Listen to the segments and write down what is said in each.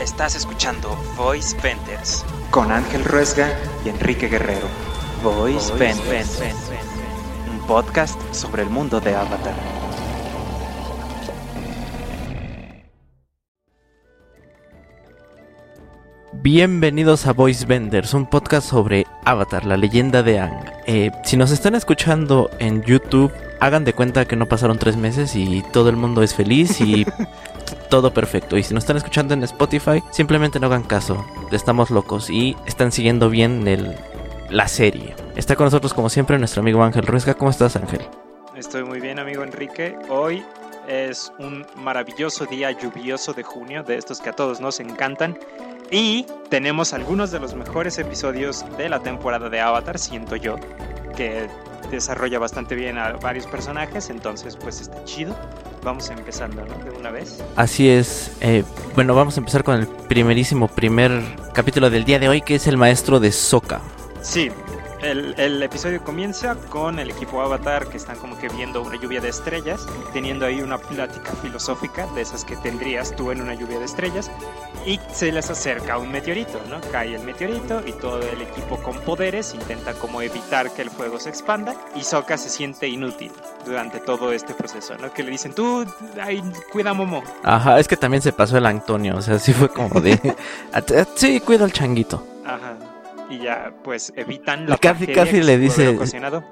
Estás escuchando Voice Vendors con Ángel Ruesga y Enrique Guerrero. Voice Vendors, un podcast sobre el mundo de Avatar. Bienvenidos a Voice Vendors, un podcast sobre Avatar, la leyenda de Ang. Eh, si nos están escuchando en YouTube, hagan de cuenta que no pasaron tres meses y todo el mundo es feliz y todo perfecto. Y si nos están escuchando en Spotify, simplemente no hagan caso. Estamos locos y están siguiendo bien el, la serie. Está con nosotros como siempre nuestro amigo Ángel Ruesca. ¿Cómo estás Ángel? Estoy muy bien amigo Enrique. Hoy es un maravilloso día lluvioso de junio, de estos que a todos nos encantan. Y tenemos algunos de los mejores episodios de la temporada de Avatar, siento yo, que desarrolla bastante bien a varios personajes, entonces pues está chido. Vamos empezando, ¿no? De una vez. Así es. Eh, bueno, vamos a empezar con el primerísimo primer capítulo del día de hoy, que es el maestro de Soka. Sí, el, el, episodio comienza con el equipo Avatar que están como que viendo una lluvia de estrellas, teniendo ahí una plática filosófica de esas que tendrías tú en una lluvia de estrellas, y se les acerca un meteorito, ¿no? Cae el meteorito y todo el equipo con poderes intenta como evitar que el fuego se expanda y Sokka se siente inútil durante todo este proceso, ¿no? Que le dicen, tú, ay, cuida a Momo. Ajá, es que también se pasó el Antonio, o sea, sí fue como de, sí, cuida al changuito. Ajá y ya pues evitan la casi casi le dice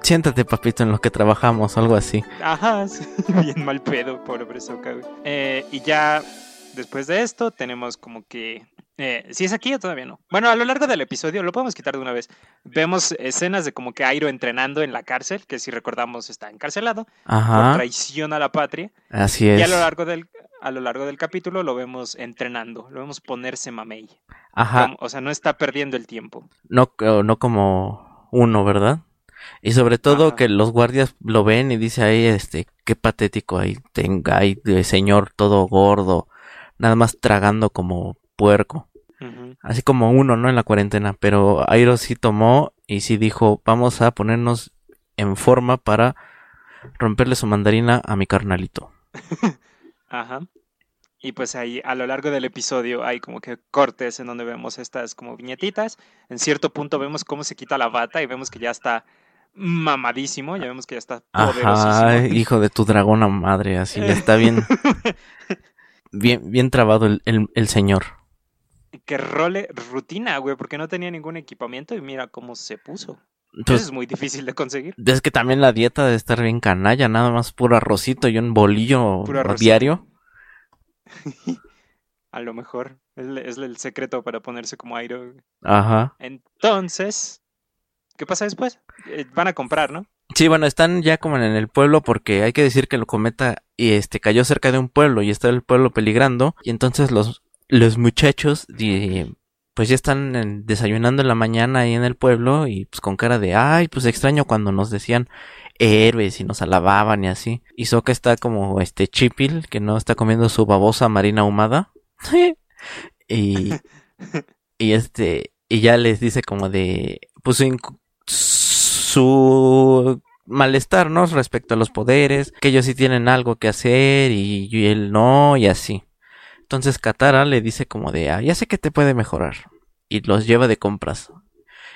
siéntate papito en lo que trabajamos algo así ajá bien mal pedo pobre Soka eh, y ya después de esto tenemos como que eh, si es aquí o todavía no. Bueno, a lo largo del episodio, lo podemos quitar de una vez. Vemos escenas de como que Airo entrenando en la cárcel, que si recordamos está encarcelado Ajá. por traición a la patria. Así es. Y a lo largo del, a lo largo del capítulo lo vemos entrenando, lo vemos ponerse mamey. Ajá. Como, o sea, no está perdiendo el tiempo. No, no como uno, ¿verdad? Y sobre todo Ajá. que los guardias lo ven y dice ahí, este, qué patético ahí tenga, ahí señor todo gordo, nada más tragando como puerco. Uh -huh. Así como uno, ¿no? En la cuarentena. Pero Airo sí tomó y sí dijo, vamos a ponernos en forma para romperle su mandarina a mi carnalito. Ajá. Y pues ahí a lo largo del episodio hay como que cortes en donde vemos estas como viñetitas. En cierto punto vemos cómo se quita la bata y vemos que ya está mamadísimo, ya vemos que ya está poderosísimo. Ajá, hijo de tu dragona madre, así ya está bien bien, bien trabado el, el, el señor. Que role rutina, güey, porque no tenía ningún equipamiento y mira cómo se puso. Eso es muy difícil de conseguir. Es que también la dieta de estar bien canalla, nada más puro arrocito y un bolillo diario. A lo mejor es, el secreto para ponerse como aire. Ajá. Entonces, ¿qué pasa después? Eh, van a comprar, ¿no? Sí, bueno, están ya como en el pueblo porque hay que decir que el cometa y este cayó cerca de un pueblo y está el pueblo peligrando y entonces los los muchachos de, pues ya están en, desayunando en la mañana ahí en el pueblo y pues con cara de ay pues extraño cuando nos decían héroes y nos alababan y así y Soka está como este chipil que no está comiendo su babosa marina ahumada y y este y ya les dice como de pues su, su malestar, ¿no? Respecto a los poderes, que ellos sí tienen algo que hacer y, y él no, y así. Entonces Katara le dice como de, ah, ya sé que te puede mejorar. Y los lleva de compras.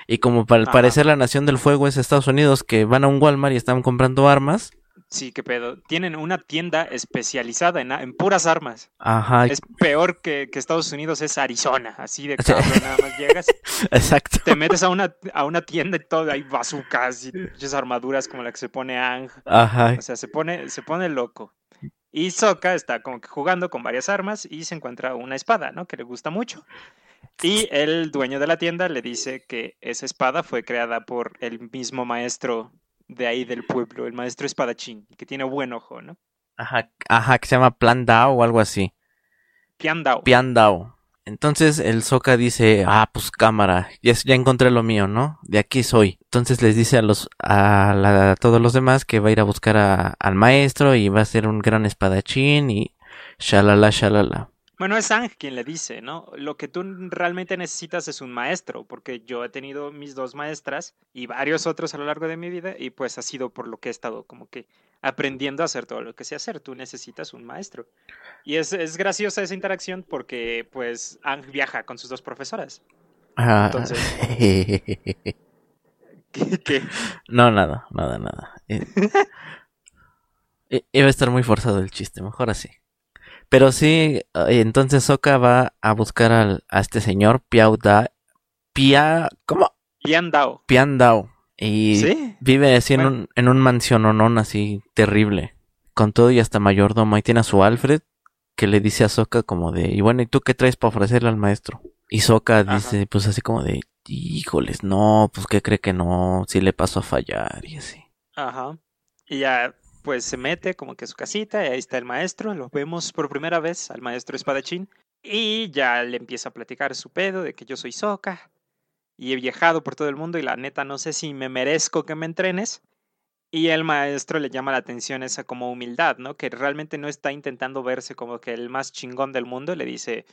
Y como para el parecer la nación del fuego es Estados Unidos, que van a un Walmart y están comprando armas. Sí, qué pedo. Tienen una tienda especializada en, en puras armas. Ajá. Es peor que, que, Estados Unidos, es Arizona. Así de cabrón, nada más llegas. Exacto. Te metes a una, a una tienda y todo, hay bazucas y muchas armaduras como la que se pone Ang. Ajá. O sea, se pone, se pone loco. Y Sokka está como que jugando con varias armas y se encuentra una espada, ¿no? Que le gusta mucho. Y el dueño de la tienda le dice que esa espada fue creada por el mismo maestro de ahí del pueblo, el maestro espadachín, que tiene buen ojo, ¿no? Ajá, ajá, que se llama Plan Dao o algo así. Pian Dao. Pian Dao. Entonces el Soka dice, ah, pues cámara, ya, ya, encontré lo mío, ¿no? De aquí soy. Entonces les dice a los, a, la, a todos los demás que va a ir a buscar a, al maestro y va a ser un gran espadachín y shalala, shalala. Bueno, es Ang quien le dice, ¿no? Lo que tú realmente necesitas es un maestro, porque yo he tenido mis dos maestras y varios otros a lo largo de mi vida y pues ha sido por lo que he estado como que aprendiendo a hacer todo lo que sé hacer. Tú necesitas un maestro. Y es, es graciosa esa interacción porque pues Ang viaja con sus dos profesoras. Ah, Entonces- ¿Qué? qué? No, nada, nada, nada. Eh, i- Iba a estar muy forzado el chiste, mejor así. Pero sí, eh, entonces Soka va a buscar al, a este señor, Piao Da... Pia... ¿Cómo? Yan Dao. Pian Dao. Y ¿Sí? vive así en un, en un mansiononón así terrible. Con todo y hasta mayordomo. Ahí tiene a su Alfred, que le dice a Soka como de, y bueno, ¿y tú qué traes para ofrecerle al maestro? Y Soka Ajá. dice, pues así como de, híjoles, no, pues qué cree que no, si le pasó a fallar y así. Ajá. Y ya pues se mete como que a su casita y ahí está el maestro. Lo vemos por primera vez al maestro espadachín. Y ya le empieza a platicar su pedo de que yo soy Soka. Y he viajado por todo el mundo y la neta no sé si me merezco que me entrenes. Y el maestro le llama la atención esa como humildad, ¿no? Que realmente no está intentando verse como que el más chingón del mundo. Le dice,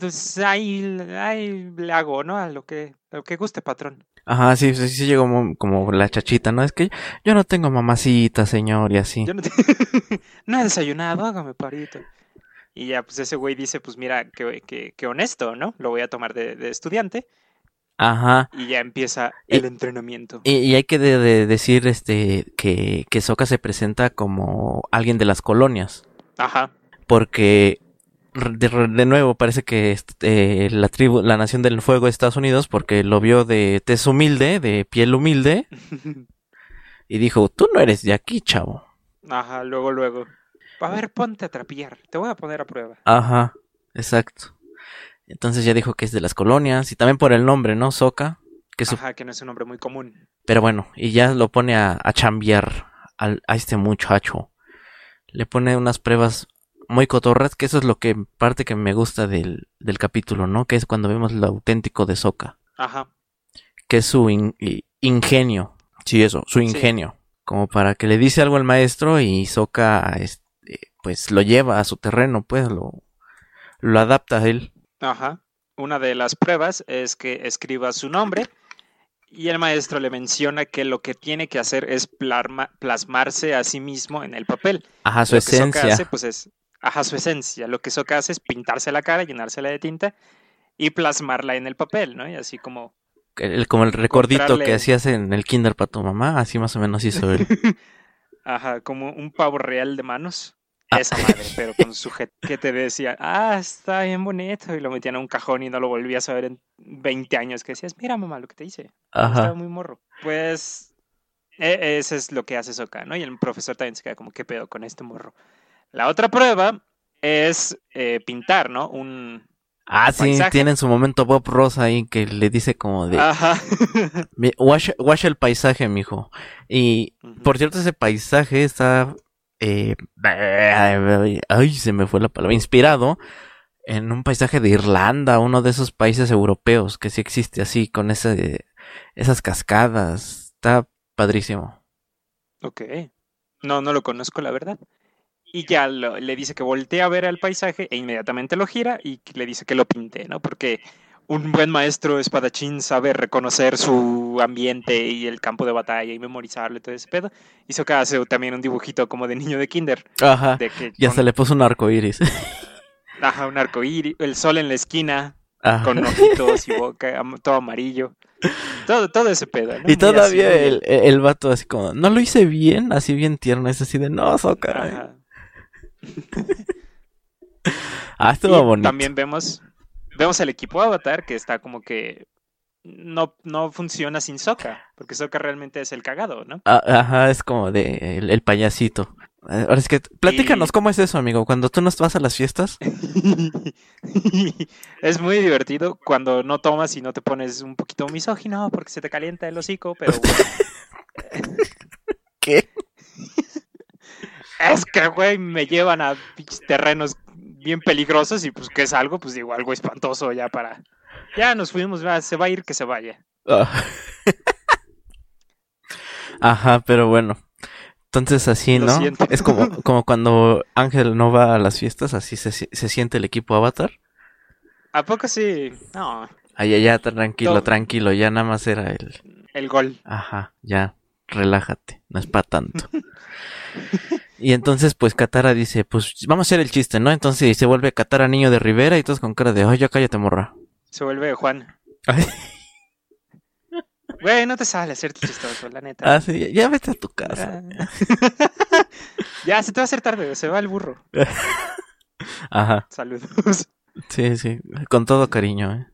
pues ahí, ahí le hago, ¿no? A lo que, a lo que guste, patrón. Ajá, sí, sí, sí llegó mo- como la chachita, ¿no? Es que yo no tengo mamacita, señor, y así. Yo no, te- no he desayunado, hágame parito. Y ya, pues ese güey dice, pues mira, que, que, que honesto, ¿no? Lo voy a tomar de, de estudiante. Ajá. Y ya empieza Y- el entrenamiento. Y, y hay que de- de decir este que, que Sokka se presenta como alguien de las colonias. Ajá. Porque de, de nuevo parece que este, la tribu, la nación del fuego de Estados Unidos, porque lo vio de tez humilde, de piel humilde, y dijo, tú no eres de aquí, chavo. Ajá, luego, luego. A ver, ponte a trapear. Te voy a poner a prueba. Ajá, exacto. Entonces ya dijo que es de las colonias, y también por el nombre, ¿no? Sokka. Que su- Ajá, que no es un nombre muy común. Pero bueno, y ya lo pone a, a chambear al- a este muchacho. Le pone unas pruebas muy cotorras, que eso es lo que parte que me gusta del, del capítulo, ¿no? Que es cuando vemos lo auténtico de Sokka, Ajá. que es su in- ingenio. Sí, eso, su Sí. ingenio. Como para que le dice algo al maestro y Sokka, este, pues lo lleva a su terreno, pues lo, lo adapta a él. Ajá. Una de las pruebas es que escriba su nombre y el maestro le menciona que lo que tiene que hacer es plasma- plasmarse a sí mismo en el papel. Ajá, su lo que esencia. hace, pues es, ajá, su esencia. Lo que Sokka hace es pintarse la cara, llenársela de tinta y plasmarla en el papel, ¿no? Y así como, El- como el recordito que hacías en el kinder para tu mamá, así más o menos hizo él. ajá, como un pavo real de manos. Ah. Esa madre, pero con su jet- que te decía, ah, está bien bonito, y lo metían a un cajón y no lo volvías a ver en 20 años, que decías, mira mamá, lo que te hice. Estaba Ajá. muy morro. Pues e- ese es lo que hace Sokka, ¿no? Y el profesor también se queda como, ¿qué pedo con este morro? La otra prueba es eh, pintar, ¿no? Un... Ah, sí, paisaje. tiene en su momento Bob Ross ahí que le dice como de, Ajá. "Mi- wash, el paisaje, mijo. Y, por cierto, ese paisaje está, eh, ay, se me fue la palabra, inspirado en un paisaje de Irlanda, uno de esos países europeos que sí existe así, con ese, esas cascadas. Está padrísimo. Ok. No, no lo conozco, la verdad. Y ya lo- le dice que voltea a ver al paisaje e inmediatamente lo gira y que le dice que lo pinte, ¿no? Porque un buen maestro espadachín sabe reconocer su ambiente y el campo de batalla y memorizarlo y todo ese pedo. Y Sokka hace también un dibujito como de niño de kinder. Ajá. De que Y con- hasta le puso un arco iris. Ajá, un arco iris, el sol en la esquina, Ajá. con ojitos y boca, todo amarillo. Todo, todo ese pedo, ¿no? Y todavía así, el, el vato así como, no lo hice bien, así bien tierno, es así de, no, Sokka. Ah, estuvo Y bonito. También vemos, vemos el equipo Avatar que está como que no, no funciona sin Sokka, porque Sokka realmente es el cagado, ¿no? Ah, Ajá, es como de el, el payasito. Eh, Ahora es que, platícanos, Y- ¿cómo es eso, amigo? Cuando tú no vas a las fiestas. es muy divertido cuando no tomas y no te pones un poquito misógino porque se te calienta el hocico, pero bueno, ¿Qué? Es que, güey, me llevan a pinches terrenos bien peligrosos y pues que es algo, pues digo, algo espantoso ya para... Ya nos fuimos, ya, se va a ir, que se vaya. Ah. Ajá, pero bueno. Entonces así, ¿no? Es como, como cuando Ángel no va a las fiestas, así se, se siente el equipo Avatar. ¿A poco sí? No, Allá ya tranquilo, No. tranquilo, ya nada más era el, el gol. ajá, ya, relájate, no es para tanto. y entonces pues Katara dice, pues vamos a hacer el chiste, ¿no? Entonces se vuelve Katara niño de Rivera y todos con cara de, ay, ya cállate morra. Se vuelve Juan. Ay. Güey, no te sale hacerte chistoso, la neta. Ah, sí, ya- ya vete a tu casa. Ah. ya, se te va a hacer tarde, se va el burro. Ajá, Saludos. sí, sí, con todo cariño, ¿eh?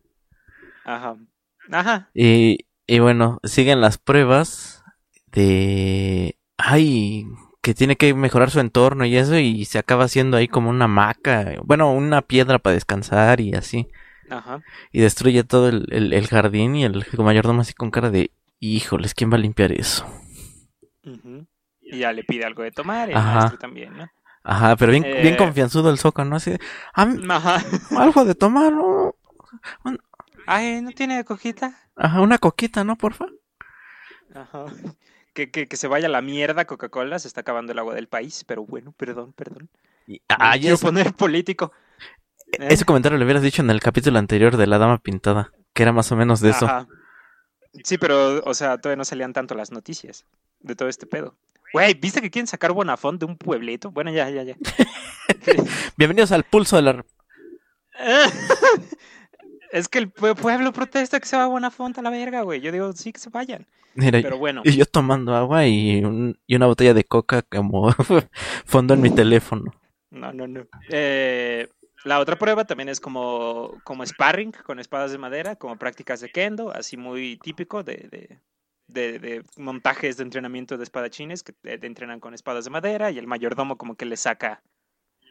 Ajá. Ajá. Y, y bueno, siguen las pruebas de... Ay, que tiene que mejorar su entorno y eso y se acaba haciendo ahí como una hamaca, bueno, una piedra para descansar y así. Ajá. Y destruye todo el, el- el jardín y el mayordomo así con cara de... Híjoles, ¿quién va a limpiar eso? ujú. Y ya le pide algo de tomar, el Ajá. maestro también, ¿no? Aja, pero bien, bien Eh. confianzudo el Soca, ¿no? Así de, "Ah, Ajá. algo de tomar, ¿no? Ay, ¿no tiene coquita? Ajá, una coquita, ¿no, porfa? Ajá. Que, que, que se vaya a la mierda Coca-Cola, se está acabando el agua del país, pero bueno, perdón, perdón. Y, ah, quiero poner político. ¿Eh? ese comentario lo hubieras dicho en el capítulo anterior de la dama pintada, que era más o menos de eso. Ajá. Sí, pero, o sea, todavía no salían tanto las noticias de todo este pedo. Güey, ¿viste que quieren sacar Bonafont de un pueblito? Bueno, ya, ya, ya. Bienvenidos al pulso de la... es que el pue- pueblo protesta que se va a Bonafont a la verga, güey. Yo digo, sí, que se vayan. Mira, Pero bueno. y yo tomando agua y, un- y una botella de coca como fondo en mi teléfono. No, no, no. Eh, la otra prueba también es como, como sparring con espadas de madera, como prácticas de kendo, así muy típico de, de, de- de montajes de entrenamiento de espadachines que eh, entrenan con espadas de madera y el mayordomo como que le saca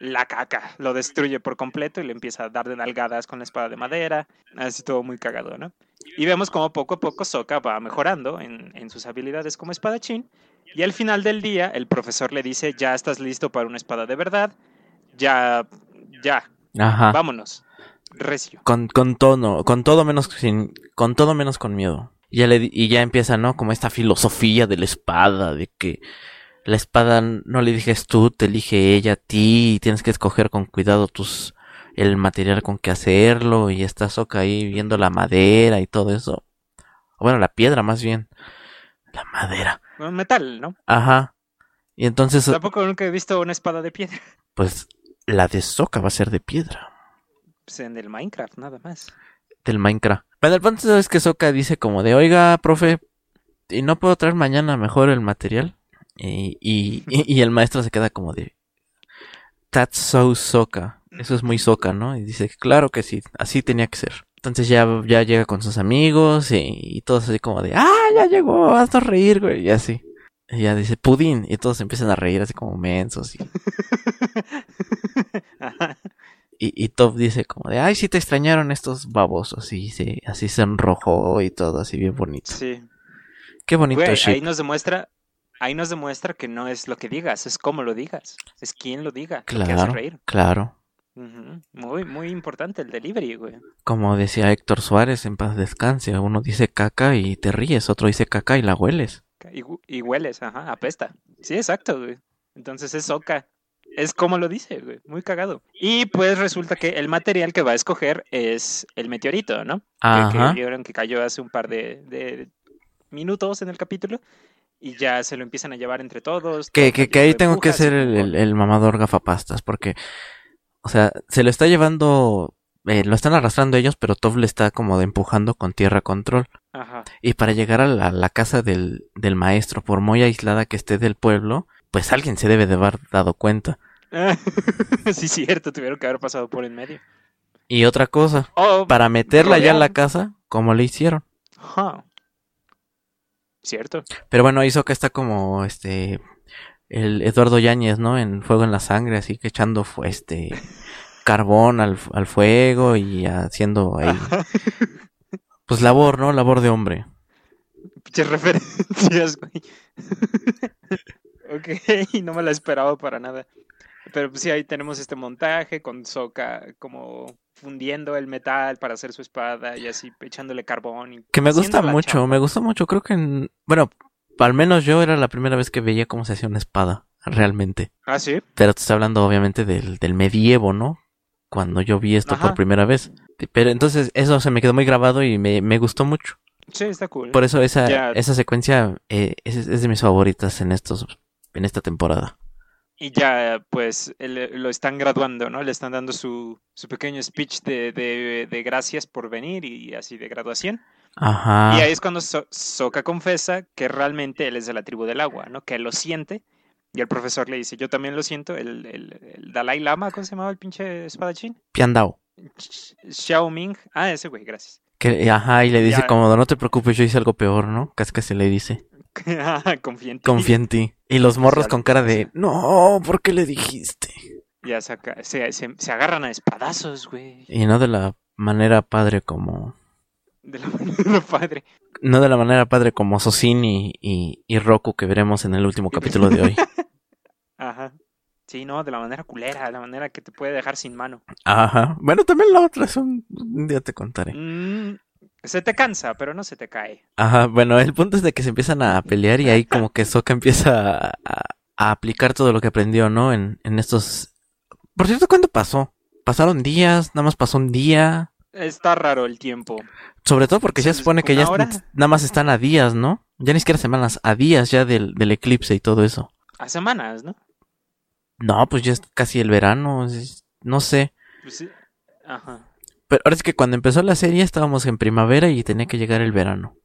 la caca, lo destruye por completo y le empieza a dar de nalgadas con la espada de madera, así todo muy cagado, ¿no? Y vemos como poco a poco Sokka va mejorando en, en sus habilidades como espadachín y al final del día el profesor le dice, ya estás listo para una espada de verdad, ya, ya, Ajá. vámonos, recio. Con, con tono, con todo menos sin, con todo menos con miedo. Y ya le y ya empieza, ¿no? Como esta filosofía de la espada, de que la espada no le eliges tú, te elige ella a ti, y tienes que escoger con cuidado tus el material con que hacerlo, y está Soka ahí viendo la madera y todo eso. O Bueno, la piedra más bien. La madera. Metal, ¿no? Ajá. Y entonces, Tampoco nunca he visto una espada de piedra. pues, la de Soka va a ser de piedra. Pues en el Minecraft, nada más. del Minecraft. Pero el punto es que Soka dice como de, oiga, profe, ¿y no puedo traer mañana mejor el material? Y, y, y- y el maestro se queda como de, that's so Soka. Eso es muy Soka, ¿no? Y dice, claro que sí, así tenía que ser. Entonces ya, ya llega con sus amigos y, y todos así como de, ah, ya llegó, haznos reír, güey, y así. Y ya dice, pudín, y todos empiezan a reír así como mensos. Y, y, y Top dice como de, ay, sí te extrañaron estos babosos. Y se, así se enrojó y todo, así bien bonito. Sí. Qué bonito Güey, ahí nos demuestra, ahí nos demuestra que no es lo que digas, es cómo lo digas, es quién lo diga, lo que hace Claro, reír. claro. Muy, muy importante el delivery, güey. Como decía Héctor Suárez, en paz descanse. Uno dice caca y te ríes, otro dice caca y la hueles. Y, hu- y hueles, ajá, apesta. Sí, exacto, güey. Entonces es Oka. Es como lo dice, güey. Muy cagado. Y pues resulta que el material que va a escoger es el meteorito, ¿no? Que, Ajá. que vieron que cayó hace un par de, de minutos en el capítulo. Y ya se lo empiezan a llevar entre todos. Que, que, ahí tengo que ser el, con- el, el mamador gafapastas, porque, o sea, se lo está llevando, eh, lo están arrastrando ellos, pero Tov le está como de empujando con tierra control. Ajá. Y para llegar a la, la casa del, del maestro, por muy aislada que esté del pueblo, pues alguien se debe de haber dado cuenta. sí, cierto, tuvieron que haber pasado por en medio. Y otra cosa, Oh, para meterla ya en la casa, como le hicieron. Ajá. Cierto. Pero bueno, hizo que está como este el Eduardo Yáñez, ¿no? En Fuego en la Sangre, así que echando este carbón al, al fuego y haciendo ahí pues labor, ¿no? Labor de hombre. Pinches referencias, güey. ok, no me la esperaba para nada. Pero pues sí, ahí tenemos este montaje con Soka como fundiendo el metal para hacer su espada y así echándole carbón. Y Que me gusta mucho, chamba. me gusta mucho, creo que en- bueno, al menos yo era la primera vez que veía cómo se hacía una espada, realmente. Ah, sí. Pero te estoy hablando obviamente del, del medievo, ¿no? Cuando yo vi esto por primera vez. Pero entonces eso se me quedó muy grabado y me, me gustó mucho. Sí, está cool. Por eso esa, esa secuencia eh, es, es de mis favoritas en estos en esta temporada. Y ya, pues, él- lo están graduando, ¿no? Le están dando su, su pequeño speech de, de, de gracias por venir y así de graduación. Ajá. Y ahí es cuando So- Sokka confesa que realmente él es de la tribu del agua, ¿no? Que él lo siente. Y el profesor le dice, yo también lo siento. El, el, el Dalai Lama, ¿cómo se llamaba el pinche espadachín? Piandao. Xiao Ming. Ah, ese güey, gracias. Que, ajá, y le dice Ya. como, no te preocupes, yo hice algo peor, ¿no? Casi casi le dice, Confía en ti. confía en ti. Y los morros con cara de, no, ¿por qué le dijiste? Ya saca, se, se, se agarran a espadazos, güey. Y no de la manera padre como, De la manera padre. no de la manera padre como Sosin y, y, y Roku que veremos en el último capítulo de hoy. Ajá. Sí, no, de la manera culera, de la manera que te puede dejar sin mano. Ajá. Bueno, también la otra es un, un día te contaré. Mm, se te cansa, pero no se te cae. Ajá, bueno, el punto es de que se empiezan a pelear y ahí como que Sokka empieza a, aplicar todo lo que aprendió, ¿no? En, en estos... Por cierto, ¿cuándo pasó? ¿Pasaron días? ¿Nada más pasó un día? Está raro el tiempo. Sobre todo porque ya se supone que ¿una ya hora? nada más están a días, ¿no? Ya ni siquiera semanas, a días ya del, del eclipse y todo eso. A semanas, ¿no? No, pues ya es casi el verano, no sé. Pues sí. Ajá. Pero ahora es que cuando empezó la serie estábamos en primavera y tenía que llegar el verano.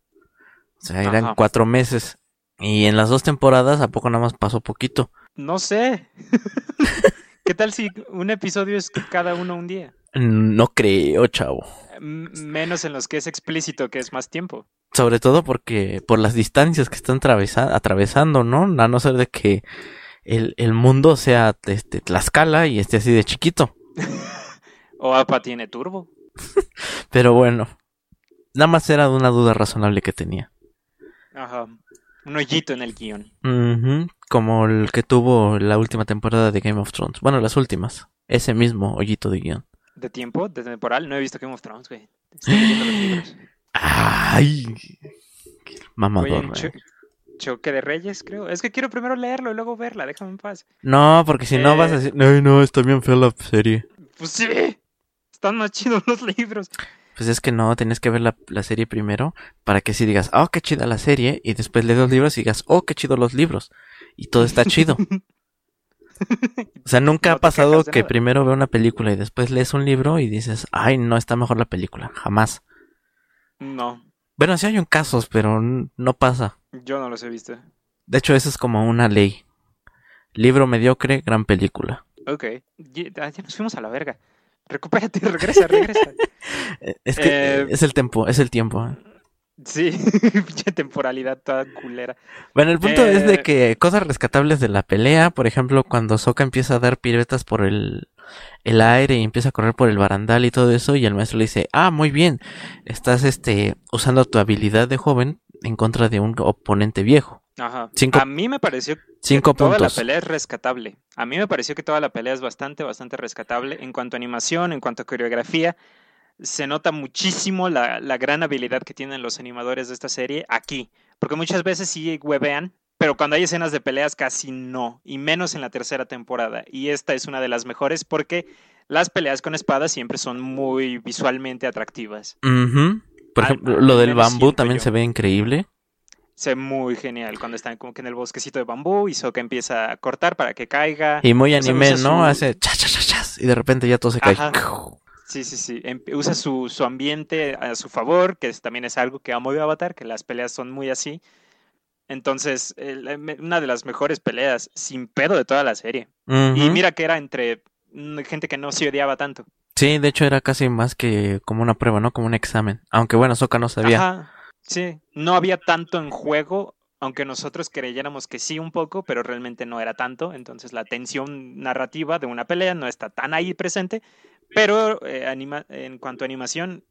O sea, eran Ajá. cuatro meses. Y en las dos temporadas, ¿a poco nada más pasó poquito? No sé. ¿Qué tal si un episodio es cada uno un día? No creo, chavo. M- menos en los que es explícito, que es más tiempo. Sobre todo porque por las distancias que están atravesa- atravesando, ¿no? A no ser de que el, el mundo sea este, Tlaxcala y esté así de chiquito. O APA tiene turbo. Pero bueno, nada más era una duda razonable que tenía. Ajá. Un hoyito en el guion. Como el que tuvo la última temporada de Game of Thrones. Bueno, las últimas. Ese mismo hoyito de guion. ¿De tiempo? ¿De temporal? No he visto Game of Thrones, güey. Estoy leyendo los libros. ¡Ay! Qué Mamador, güey. cho- choque de reyes, creo. Es que quiero primero leerlo y luego verla. Déjame en paz. No, porque si no Eh. vas a decir, ay, no, está bien fea la serie. Pues sí. Están más chidos los libros. Pues es que no, tienes que ver la, la serie primero para que sí digas, oh, qué chida la serie, y después lees los libros y digas, oh, qué chido los libros. Y todo está chido. O sea, nunca No ha pasado que nada. primero ve una película y después lees un libro y dices, ay, no, está mejor la película. Jamás. No, Bueno, sí hay un casos, pero no pasa. yo no los he visto. De hecho, eso es como una ley. Libro mediocre, gran película. Ok. Ya, ah, ya nos fuimos a la verga. Recupérate, regresa, regresa. Eh, Es que Eh, es el tiempo, es el tiempo. Sí, pinche temporalidad toda culera. Bueno, el punto es de Eh, que cosas rescatables de la pelea, por ejemplo, cuando Sokka empieza a dar piruetas por el, el aire y empieza a correr por el barandal y todo eso, y el maestro le dice, ah, muy bien, estás este usando tu habilidad de joven en contra de un oponente viejo. Ajá. Cinco- A mí me pareció Cinco que toda puntos. la pelea es rescatable. A mí me pareció que toda la pelea es bastante, bastante rescatable en cuanto a animación, en cuanto a coreografía. Se nota muchísimo la, la gran habilidad que tienen los animadores de esta serie aquí. Porque muchas veces sí huevean, pero cuando hay escenas de peleas casi no. Y menos en la tercera temporada. Y esta es una de las mejores porque las peleas con espadas siempre son muy visualmente atractivas. Por ejemplo, al lo del bambú también yo. se ve increíble. Se ve muy genial cuando están como que en el bosquecito de bambú y Sokka empieza a cortar para que caiga. Y muy O sea, anime, ¿no? su- Hace chas, chas, chas, y de repente ya todo se cae. Sí, sí, sí. Em- Usa su, su ambiente a su favor, que también es algo que amo de Avatar, que las peleas son muy así. Entonces, em, una de las mejores peleas, sin pedo de toda la serie. Y mira que era entre mm, gente que no se odiaba tanto. Sí, de hecho era casi más que como una prueba, ¿no? Como un examen. Aunque bueno, Sokka no sabía. Ajá, sí. No había tanto en juego, aunque nosotros creyéramos que sí un poco, pero realmente no era tanto. Entonces la tensión narrativa de una pelea no está tan ahí presente, pero eh, anima- en cuanto a animación,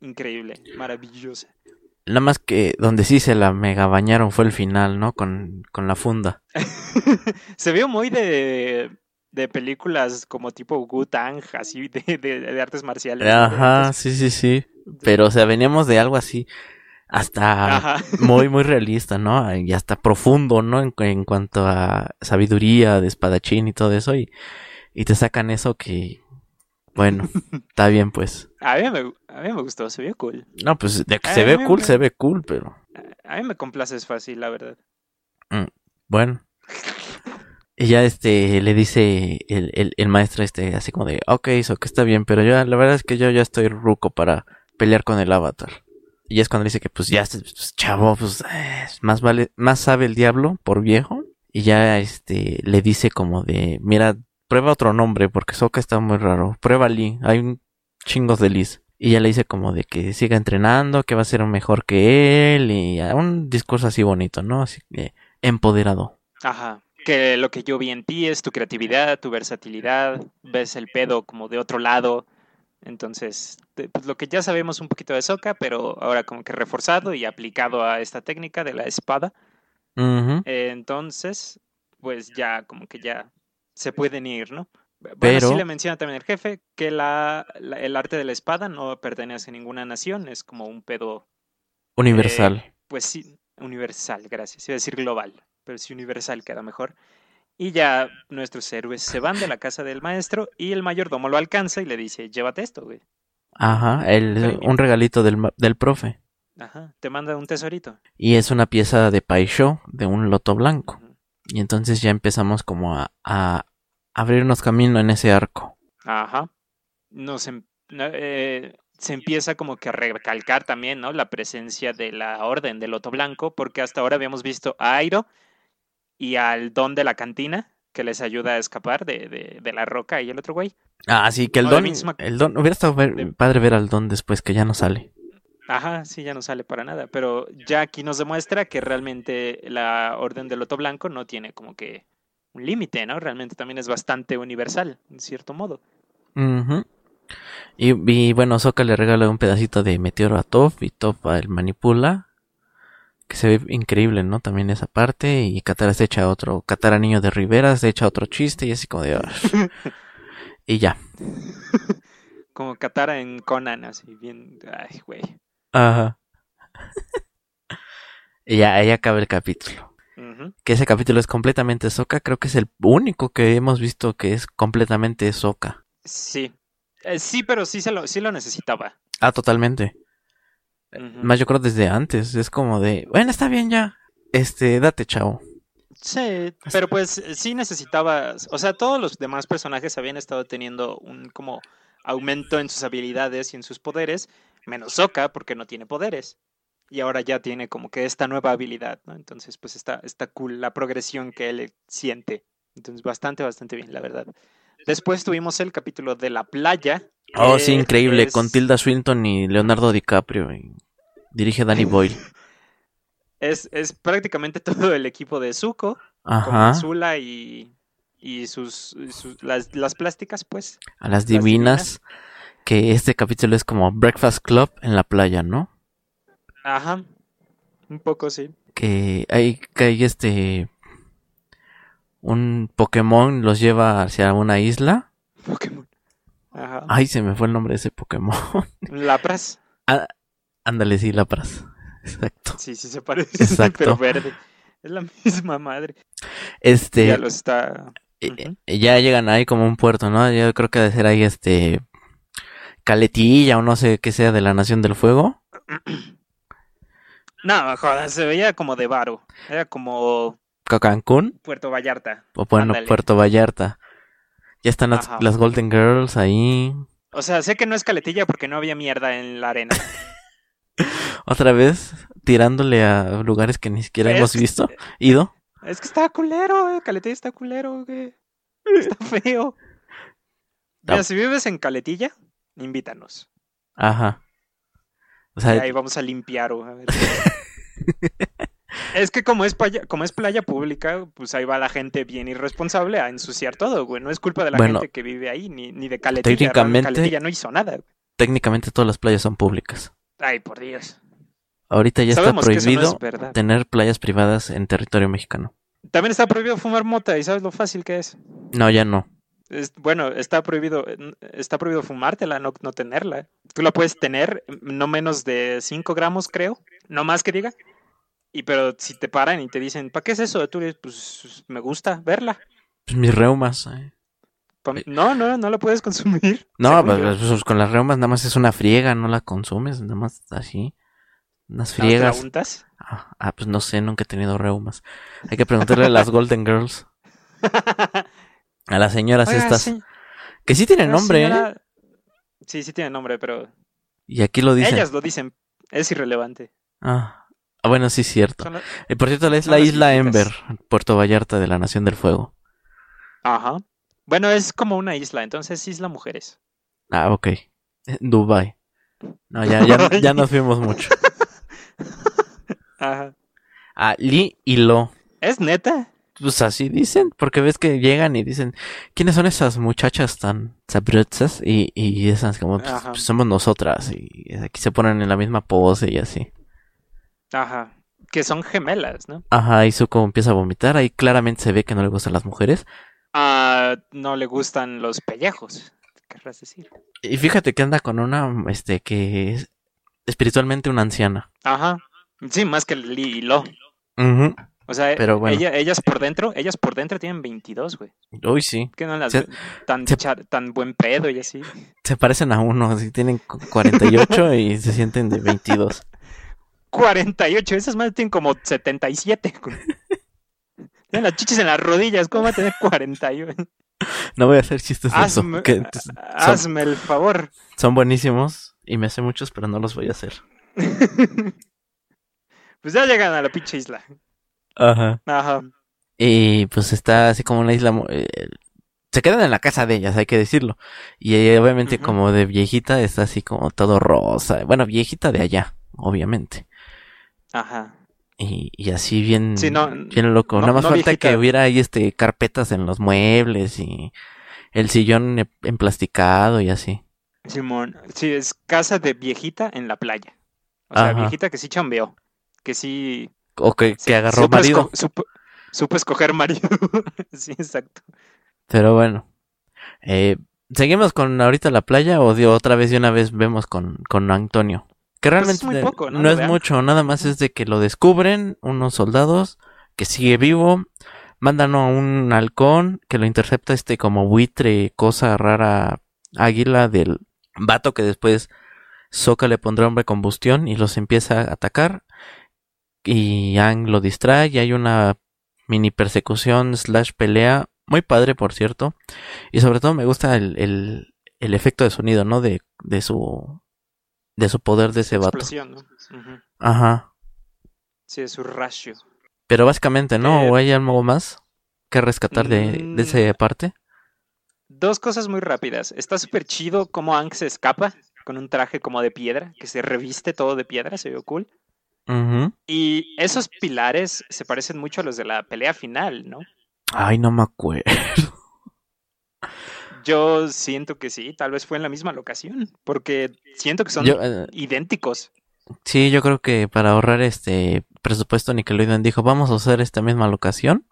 increíble, maravillosa. Nada más que donde sí se la mega bañaron fue el final, ¿no? Con, con la funda. Se vio muy de, de películas como tipo Wu-Tang, así de, de- de artes marciales. Ajá, sí, sí, sí. Pero, o sea, veníamos de algo así. Hasta Ajá. muy, muy realista, ¿no? Y hasta profundo, ¿no? En, en cuanto a sabiduría de espadachín y todo eso. Y, y te sacan eso que, bueno, está bien, pues. A mí, me, a mí me gustó, se vio cool. No, pues de que A se ve me- cool, se ve cool, pero A mí me complaces fácil, la verdad. bueno. Y ya este le dice el, el, el maestro este así como de, ok, eso que está bien, pero yo la verdad es que yo ya estoy ruco para pelear con el avatar. Y es cuando dice que pues ya, pues, chavo, pues eh, más vale, más sabe el diablo por viejo. Y ya este le dice como de, mira, prueba otro nombre porque Soka está muy raro. Prueba Lee, hay un chingos de Liz. Y ya le dice como de que siga entrenando, que va a ser mejor que él y un discurso así bonito, ¿no? Así empoderado. Ajá. Que lo que yo vi en ti es tu creatividad, tu versatilidad, ves el pedo como de otro lado. Entonces, pues, lo que ya sabemos un poquito de Soka, pero ahora como que reforzado y aplicado a esta técnica de la espada. Eh, entonces, pues ya como que ya se pueden ir, ¿no? Bueno, Pero- sí le menciona también el jefe que la, la- el arte de la espada no pertenece a ninguna nación, es como un pedo Universal. eh, pues sí, universal, gracias. Iba a decir global, pero sí universal queda mejor. Y ya nuestros héroes se van de la casa del maestro y el mayordomo lo alcanza y le dice, llévate esto, güey. Ajá, el, un regalito del, del profe. Ajá, te manda un tesorito. Y es una pieza de Paisho de un loto blanco. Y entonces ya empezamos como a, a abrirnos camino en ese arco. Ajá. Nos em- eh, se empieza como que a recalcar también, ¿no? La presencia de la orden del Loto Blanco, porque hasta ahora habíamos visto a Airo y al don de la cantina, que les ayuda a escapar de, de- de la roca y el otro güey. Ah, sí, que el No, don, misma- el don, hubiera estado ver- de- padre ver al don después que ya no sale. Ajá, sí, ya no sale para nada, pero ya aquí nos demuestra que realmente la orden del Loto Blanco no tiene como que un límite, ¿no? Realmente también es bastante universal, en cierto modo. Y, y bueno, Sokka le regala un pedacito de meteoro a Toph y Toph a él manipula. Que se ve increíble, ¿no? También esa parte. Y Katara se echa otro. Katara niño de Rivera se echa otro chiste y así como de. "Ah". y ya. Como Katara en Conan, así bien, ay, güey. Ajá. y ya, ahí acaba el capítulo. Que ese capítulo es completamente Sokka. Creo que es el único que hemos visto que es completamente Sokka. Sí. Eh, sí, pero sí, se lo, sí lo necesitaba. Ah, totalmente. Más yo creo desde antes. Es como de, bueno, está bien ya. Este, date, chavo. Sí, pero pues sí necesitaba, o sea, todos los demás personajes habían estado teniendo un como aumento en sus habilidades y en sus poderes, menos Sokka porque no tiene poderes. Y ahora ya tiene como que esta nueva habilidad, ¿no? Entonces, pues está, está cool la progresión que él siente. Entonces, bastante, bastante bien, la verdad. Después tuvimos el capítulo de la playa. Oh, sí, increíble. es- Con Tilda Swinton y Leonardo DiCaprio. y dirige Danny Boyle. Es, es prácticamente todo el equipo de Zuko, con Ajá. Azula y, y sus, sus- las, las plásticas, pues. A las Las divinas. Que este capítulo es como Breakfast Club en la playa, ¿no? Ajá. Un poco, sí. Que hay, que hay este. Un Pokémon los lleva hacia una isla. Pokémon. Ajá. Ay, se me fue el nombre de ese Pokémon. Lapras. Ah, Ándale, sí, Lapras. Exacto. Sí, sí se parece. Exacto. Pero verde. Es la misma madre. Este. Ya lo está. eh, eh, ya llegan ahí como un puerto, ¿no? Yo creo que ha de ser ahí este. Caletilla o no sé qué sea de la Nación del Fuego. No, joder, se veía como de varo. Era como Cancún. Puerto Vallarta. O bueno, Ándale. Puerto Vallarta. Ya están las Golden Girls ahí. O sea, sé que no es caletilla porque no había mierda en la arena. Otra vez tirándole a lugares que ni siquiera Es hemos que- visto. Ido. Es que está culero, eh. Caletilla está culero, güey. Está feo. Mira, No. si vives en Caletilla, invítanos. Ajá. O Y ahí vamos a limpiar. o a ver. es que como es, playa, como es playa pública, pues ahí va la gente bien irresponsable a ensuciar todo, güey. No es culpa de la Bueno, gente que vive ahí, ni, ni de Caletilla. técnicamente- Caletilla no hizo nada. güey. técnicamente todas las playas son públicas. Ay, por Dios. Ahorita ya está Sabemos no prohibido es tener playas privadas en territorio mexicano. También está prohibido fumar mota, ¿y sabes lo fácil que es? No, ya no. Es- bueno, está prohibido, está prohibido fumártela, no, no tenerla. Tú la puedes tener no menos de 5 gramos, creo, No más que diga. Y pero si te paran y te dicen, ¿para qué es eso? Tú dices, pues me gusta verla. Pues mis reumas. eh. Mí- No, no, no la puedes consumir. No, pues, yo. pues, con las reumas nada más es una friega, no la consumes, nada más así. Unas te la friegas. untas. Ah, ah, pues no sé, nunca he tenido reumas. Hay que preguntarle a las Golden Girls, a las señoras Oiga, estas, que sí tienen oiga, nombre, ¿eh? Sí, sí tiene nombre, pero Y aquí lo dicen. ellas lo dicen. Es irrelevante. Ah, ah, bueno, sí, cierto. La- Y por cierto, es la isla. Ember, Puerto Vallarta de la Nación del Fuego. Ajá. Bueno, es como una isla, entonces isla mujeres. Ah, ok. Dubai. No, ya, ya, ya nos fuimos mucho. Ajá. Ah, Li y Lo. ¿Es neta? Pues así dicen, porque ves que llegan y dicen, ¿quiénes son esas muchachas tan sabrosas? Y, y esas como, pues, pues, somos nosotras. Y aquí se ponen en la misma pose y así. Ajá. Que son gemelas, ¿no? Ajá, y Zuko empieza a vomitar. Ahí claramente se ve que no le gustan las mujeres. Ah, no le gustan los pellejos. ¿Querrás decir? Y fíjate que anda con una, este, que es espiritualmente una anciana. Ajá. Sí, más que Li y Lo. Ujú. O sea, Pero bueno. ella- ellas por dentro, ellas por dentro tienen 22, güey. Uy, sí. Que no las Se- tan, se- char- tan buen pedo y así. Se parecen a uno, así tienen cu- 48 y se sienten de 22. 48, esas más tienen como 77. Las chichis en las rodillas, ¿cómo va a tener 48? No voy a hacer chistes de eso, Hazme, que t- hazme el favor. son buenísimos y me sé muchos, pero no los voy a hacer. Pues ya llegan a la pinche isla. Ajá. Ajá. Y pues está así como una isla... eh, se quedan en la casa de ellas, hay que decirlo. Y eh, obviamente como de viejita está así como todo rosa. Bueno, viejita de allá, obviamente. Ajá. Y, y así bien, Sí, no, bien loco. no- Nada más no falta viejita. que hubiera ahí este carpetas en los muebles y el sillón emplasticado y así. Simón. Sí, es casa de viejita en la playa. O sea, Ajá. viejita que sí chambeó. Que sí. O que, sí, que agarró supo marido. esco- supo, supo escoger marido. sí, exacto. Pero bueno. Eh, ¿Seguimos con ahorita la playa o de otra vez de una vez vemos con, con Antonio? Que Pues es realmente muy poco, ¿no? es mucho, nada más es de que lo descubren unos soldados, que sigue vivo, mandan a un halcón que lo intercepta este como buitre, cosa rara, águila del vato que después Soka le pondrá hombre combustión y los empieza a atacar. Y Ang lo distrae y hay una mini persecución slash pelea muy padre por cierto. Y sobre todo me gusta el, el, el efecto de sonido no de, de su de su poder de ese vato Explosión, ¿no? Ajá Sí, es su ratio. pero básicamente no Eh, o hay algo más que rescatar de, de mm, esa parte Dos cosas muy rápidas. Está súper chido cómo Ang se escapa con un traje como de piedra, que se reviste todo de piedra, se ve cool. Ujú. Y esos pilares se parecen mucho a los de la pelea final, ¿no? ay no me acuerdo Yo siento que sí, tal vez fue en la misma locación, porque siento que son Yo, eh, idénticos. sí yo creo que para ahorrar este presupuesto Nickelodeon dijo vamos a usar esta misma locación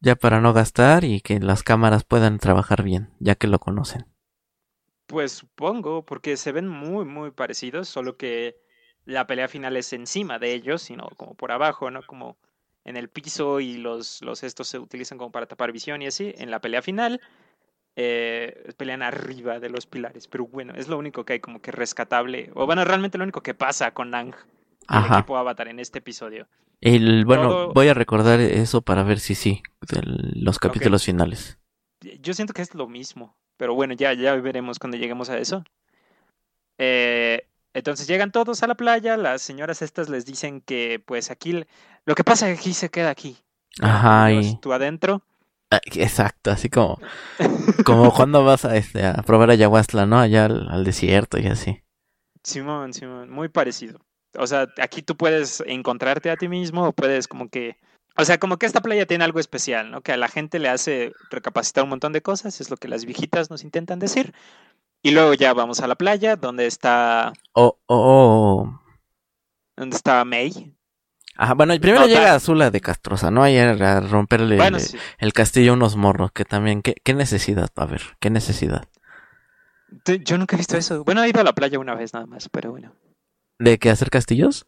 ya para no gastar y que las cámaras puedan trabajar bien ya que lo conocen Pues supongo, porque se ven muy, muy parecidos, solo que la pelea final es encima de ellos, sino como por abajo, ¿no? Como en el piso y los, los estos se utilizan como para tapar visión y así. En la pelea final eh, pelean arriba de los pilares, pero bueno, es lo único que hay como que rescatable, o bueno, realmente lo único que pasa con Ang y el Ajá. equipo Avatar en este episodio. El, bueno, Todo- voy a recordar eso para ver si sí, los capítulos finales. Yo siento que es lo mismo, pero bueno, ya, ya veremos cuando lleguemos a eso. Eh, entonces llegan todos a la playa, las señoras estas les dicen que pues aquí, lo que pasa aquí se queda aquí. Ajá, y... Tú adentro. ah, Exacto, así como, como cuando vas a, este, a probar ayahuasca, ¿no? Allá al, al desierto y así. Simón, Simón, muy parecido. O sea, aquí tú puedes encontrarte a ti mismo o puedes como que... O sea, como que esta playa tiene algo especial, ¿no? Que a la gente le hace recapacitar un montón de cosas, es lo que las viejitas nos intentan decir. Y luego ya vamos a la playa, donde está, Oh, oh, oh. donde está May. Ajá, bueno, primero No, llega Azula de Castrosa, ¿no? Ahí a, romperle Bueno, el, sí. el castillo a unos morros, que también, ¿qué, qué necesidad? A ver, ¿qué necesidad? Yo nunca he visto eso. Bueno, he ido a la playa una vez nada más, pero bueno. ¿De que hacer castillos?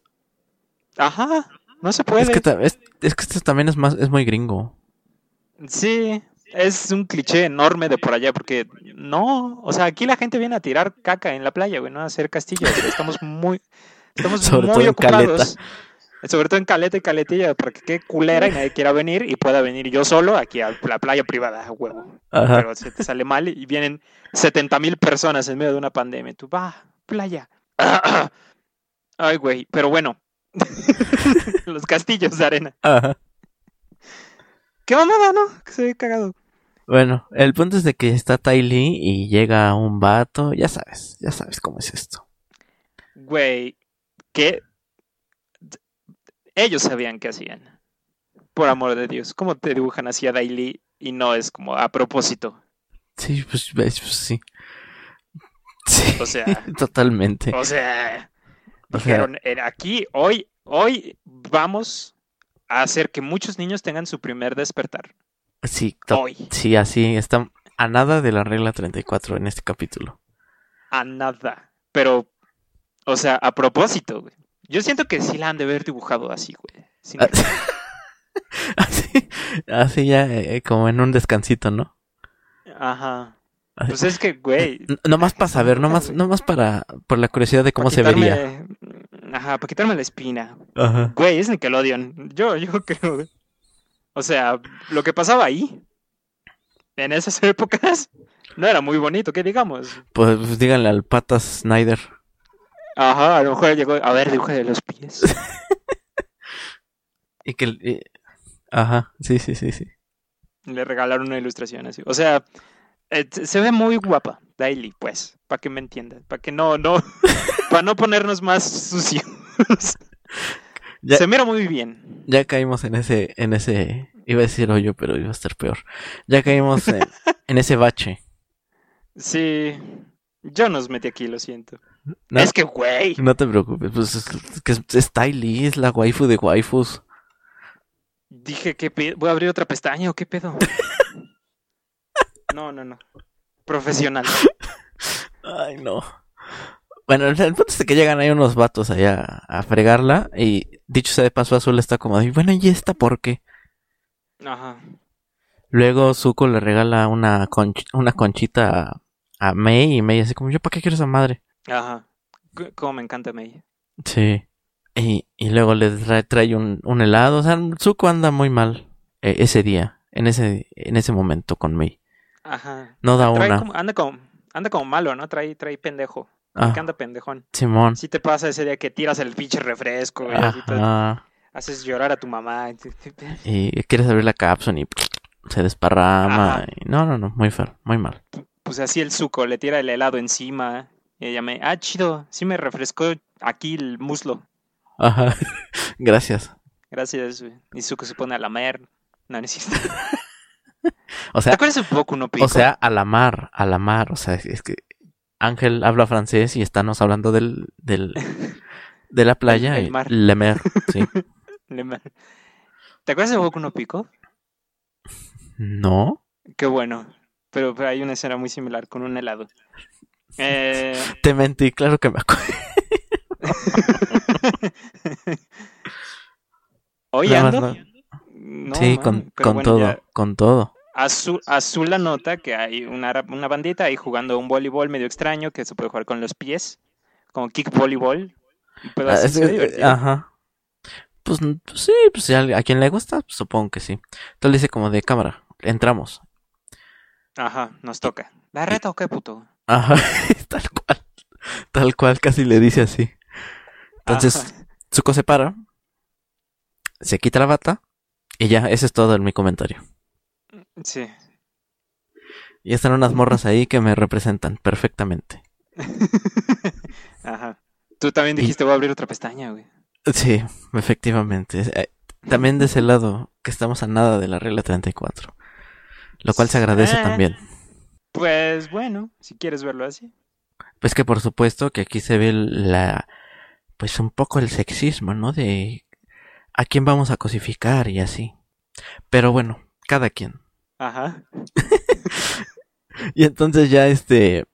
Ajá, no se puede. Es que, es, es que esto también es más, es muy gringo. Sí, es un cliché enorme de por allá, porque no, o sea, aquí la gente viene a tirar caca en la playa, güey, no a hacer castillos. Estamos muy, estamos Sobre muy todo en ocupados. Sobre todo en caleta y caletilla, para que quede culera y nadie quiera venir y pueda venir yo solo aquí a la playa privada, huevo. Ajá. Pero se te sale mal y vienen 70 mil personas en medio de una pandemia. y Tú, va, playa. Ay, güey, pero bueno. Los castillos de arena. Ajá. Qué mamada, ¿no? Que se ve cagado. Bueno, el punto es de que está Ty Lee y llega un vato. Ya sabes, ya sabes cómo es esto. Güey, que ellos sabían qué hacían. Por amor de Dios. ¿Cómo te dibujan así a Daily y no es como a propósito? Sí, pues, pues sí. Sí, O sea, totalmente. o sea, O sea- dijeron, "Eh, aquí, hoy, hoy vamos a hacer que muchos niños tengan su primer despertar. Sí, Hoy. sí, así está a nada de la regla 34 en este capítulo. A nada. Pero, o sea, a propósito, güey. Yo siento que sí la han de haber dibujado así, güey. Sin- Ah, Así, así ya eh, como en un descansito, ¿no? Ajá. Así. Pues es que, güey, Nomás para saber, nomás, nomás para por la curiosidad de cómo se vería. quitarme- Ajá, para quitarme la espina. Ajá. Güey, es Nickelodeon. Yo, yo creo. O sea, lo que pasaba ahí, en esas épocas, no era muy bonito, que digamos. Pues, pues díganle al Patas Snyder. Ajá, a lo mejor llegó, a ver, dibuje de los pies. Y que eh, ajá, sí, sí, sí, sí. Le regalaron una ilustración así. O sea, eh, se ve muy guapa, Daily, pues, para que me entiendan. Para que no, no, para no ponernos más sucios. Ya- Se mira muy bien. Ya caímos en ese, en ese, iba a decir hoyo, pero iba a estar peor. Ya caímos en, en ese bache. Sí, yo nos metí aquí, lo siento. No, Es que, güey. no te preocupes, pues es, que es, es Ty Lee, es la waifu de waifus. Dije que voy a abrir otra pestaña o qué pedo. No, no, no. Profesional. Ay, no. Bueno, el, punto es de que llegan ahí unos vatos allá a fregarla y dicho sea de paso azul está como de, bueno, ¿y esta por qué? Ajá. Luego Zuko le regala una, conch- una conchita a, a May y May así como, ¿yo para qué quiero esa madre? Ajá. C- Cómo me encanta May. Sí. Y, y luego le trae, trae un, un helado. O sea, Zuko anda muy mal eh, ese día, en ese, en ese momento con May. Ajá. No da Trae una. como- anda como anda como malo, ¿no? Trae trae pendejo. Ah, Que anda pendejón. Simón. Si te pasa ese día que tiras el pinche refresco y así te- haces llorar a tu mamá. Y quieres abrir la cápsula y se desparrama. Y- no, no, no, muy feo, muy mal. Pues así el suco le tira el helado encima. Y ella me, ah, chido, sí me refrescó aquí el muslo. Ajá. Gracias. Gracias. güey. Y Zuko se pone a lamer. No, no es cierto. O ¿Te sea, acuerdas un poco uno pico? o sea, a la mar, a la mar. O sea, es que Ángel habla francés y estamos hablando del, del, de la playa. El- el mar. Le mer, sí. Le- ¿Te acuerdas de Boku no Pico? No. Qué bueno. Pero, pero hay una escena muy similar con un helado. Eh, Te mentí, claro que me acuerdo. ¿Hoy ando? no. No, sí, man, con, con bueno, todo, ya con todo. Azul, azul la nota que hay una, una bandita ahí jugando un voleibol medio extraño que se puede jugar con los pies, como kick voleibol. Pero Ah, así es- divertido. Ajá. Pues, pues sí, pues a, a quien le gusta, pues, supongo que sí. Entonces le dice como de cámara, entramos. Ajá, nos toca. ¿La reta o qué puto? Ajá, tal cual. Tal cual, casi le dice así. Entonces, Ajá. Zuko se para, se quita la bata y ya, ese es todo en mi comentario. Sí. Y están unas morras ahí que me representan perfectamente. Ajá. Tú también dijiste voy a abrir otra pestaña, güey. Sí, efectivamente. Eh, También de ese lado, que estamos a nada de la regla 34. Lo cual se agradece Eh. también. Pues bueno, si quieres verlo así. Pues que por supuesto que aquí se ve la... Pues un poco el sexismo, ¿no? De... ¿A quién vamos a cosificar y así? Pero bueno, cada quien. Ajá. Y entonces ya este...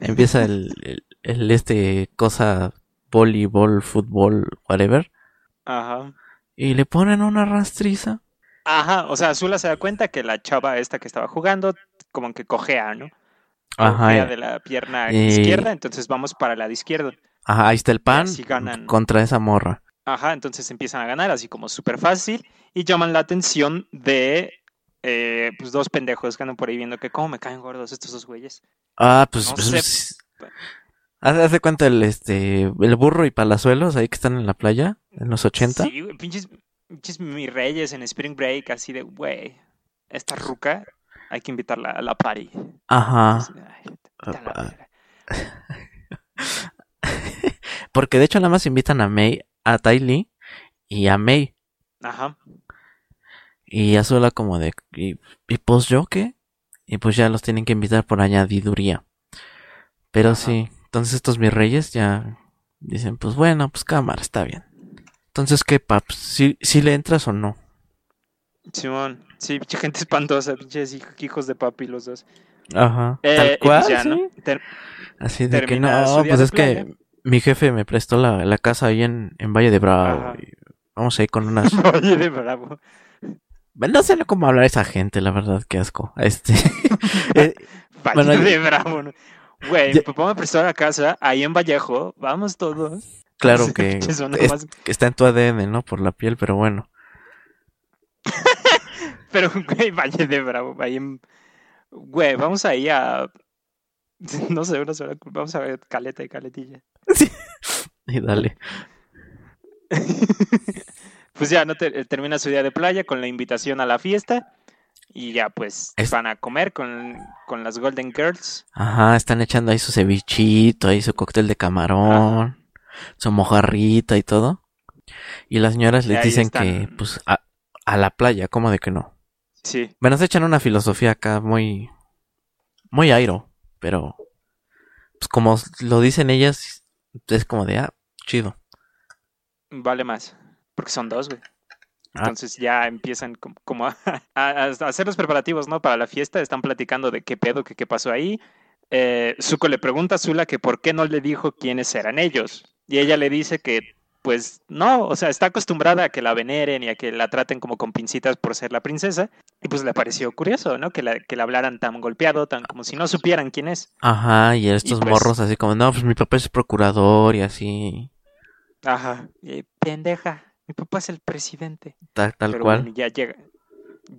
Empieza el, el, el este cosa voleibol, fútbol, whatever. Ajá. Y le ponen una rastriza. Ajá, o sea, Azula se da cuenta que la chava esta que estaba jugando, como que cojea, ¿no? Ajá. Cojea eh, de la pierna eh, izquierda, entonces vamos para la de izquierda. Ajá, ahí está el pan así ganan. contra esa morra. Ajá, entonces empiezan a ganar así como súper fácil y llaman la atención de eh, pues dos pendejos que andan por ahí viendo que cómo me caen gordos estos dos güeyes. Ah, pues, No pues, pues, de cuenta el este el burro y palazuelos ahí que están en la playa en los 80. Sí, güey, pinches, pinches mis reyes en Spring Break, así de, güey, esta ruca hay que invitarla a la party. Ajá. Así de, "Ay, vete a la Ah. verga". Porque de hecho nada más invitan a May, a Ty Lee y a May. Ajá. Y Azula como de ¿y, y pues yo qué? Y pues ya los tienen que invitar por añadiduría. Pero Ajá. sí, entonces estos mis reyes ya dicen, pues bueno, pues cámara, está bien. Entonces, ¿qué, paps? ¿Sí, sí le entras o no? Simón, sí, pinche gente espantosa, pinches hij- hijos de papi los dos. Ajá. Eh, Tal pues cual, ya, ¿no? Ter- Así de que no, pues es playa. que mi jefe me prestó la, la casa ahí en, en Valle de Bravo. Y vamos ahí con unas... Oye, de bravo. no sé cómo hablar esa gente, la verdad, qué asco. Este... eh, Valle Bueno, de bravo. ¿no? Güey, mi papá me prestó la casa ahí en Vallejo. Vamos todos. claro que es- más- que está en tu ADN, ¿no? Por la piel, pero bueno. Pero, güey, Valle de Bravo. Ahí en... Güey, vamos ahí a. No sé, una sola. Vamos a ver caleta y caletilla. Y dale. Pues ya, no te- termina su día de playa con la invitación a la fiesta. Y ya, pues Es- van a comer con, con las Golden Girls. Ajá, están echando ahí su cevichito, ahí su cóctel de camarón, su mojarrita y todo. Y las señoras les dicen que, pues, a, a la playa, ¿cómo de que no? Sí. Bueno, se echan una filosofía acá muy, muy airo, pero, pues como lo dicen ellas, es como de, ah, chido. Vale más. Porque son dos, güey. Ah. Entonces ya empiezan com- como a, a- a hacer los preparativos, ¿no? Para la fiesta. Están platicando de qué pedo, que qué pasó ahí. Eh, Zuko le pregunta a Zula que por qué no le dijo quiénes eran ellos. Y ella le dice que, pues, no, o sea, está acostumbrada a que la veneren y a que la traten como con pincitas por ser la princesa. Y pues le pareció curioso, ¿no? Que la, que la hablaran tan golpeado, tan como si no supieran quién es. Ajá, y estos pues- morros así como, no, pues mi papá es procurador y así, Ajá. Y, pendeja, mi papá es el presidente. tal, tal Pero cual. bueno, ya llega-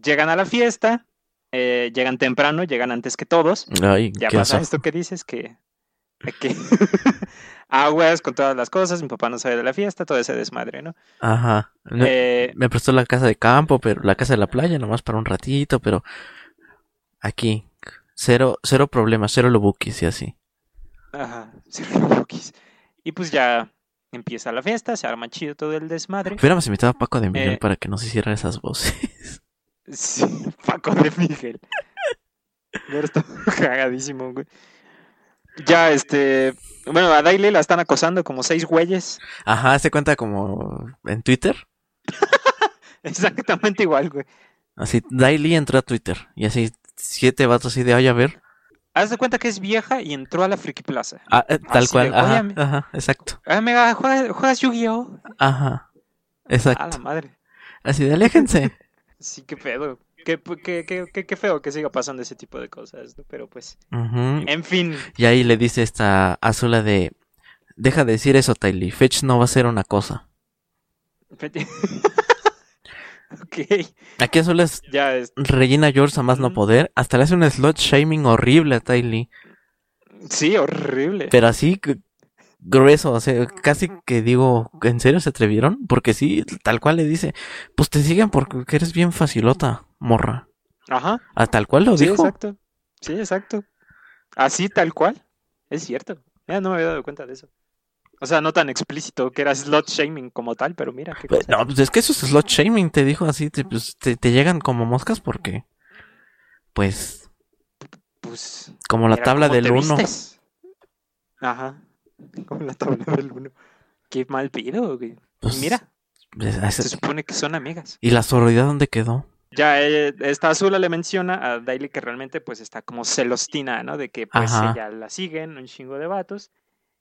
llegan a la fiesta, eh, llegan temprano, llegan antes que todos. Ay, Ya qué pasa esto que dices, que, que aguas con todas las cosas, mi papá no sabe de la fiesta, todo ese desmadre, ¿no? Ajá. No- Eh, Me prestó la casa de campo, pero la casa de la playa nomás para un ratito, pero aquí cero cero problemas, cero lobukis y así. ajá, cero loquis. Y pues ya empieza la fiesta, se arma chido todo el desmadre. Hubiéramos invitado a Paco de Miguel Eh. para que nos hiciera esas voces. Sí, Paco de Miguel. Hubiera estado cagadísimo, güey. Ya, este. Bueno, a Daily la están acosando como seis güeyes. Ajá, se cuenta como en Twitter. Exactamente igual, güey. Así, Daily entró a Twitter y así siete vatos así de, oye, a ver. Haz de cuenta que es vieja y entró a la Friki Plaza. Ah, eh, tal Así cual, de, ajá, ajá, exacto. Ah, mega, ¿juegas, juegas Yu-Gi-Oh? Ajá, A la exacto. madre. Así de, aléjense. Sí, qué pedo. Qué, qué, qué, qué, qué feo que siga pasando ese tipo de cosas, ¿no? Pero pues, en fin. Y ahí le dice esta Azula de, deja de decir eso, Tylee. Fetch no va a ser una cosa. ok, Aquí Azula es ya es. Regina George a más no poder. Hasta le hace un slot shaming horrible a Ty Lee. Sí, horrible. Pero así gr- grueso. O sea, casi que digo, ¿en serio se atrevieron? Porque sí, tal cual le dice, pues te siguen porque eres bien facilota, morra. Ajá. A tal cual lo Sí, dijo. exacto. Sí, exacto. Así tal cual. Es cierto. Ya no me había dado cuenta de eso. O sea, no tan explícito que era slot shaming como tal, pero mira qué Pues, cosa. No, pues es que eso es slot shaming, te dijo así, te, pues, te, te llegan como moscas porque, pues, Pues. como la tabla del te 1. vistes. Ajá. Como la tabla del 1. Qué mal pido, güey. Pues, Mira, pues, se supone que son amigas. ¿Y la sororidad dónde quedó? Ya eh, esta Azula le menciona a Daily que realmente pues está como celostina, ¿no? De que pues Ajá. ella la siguen un chingo de vatos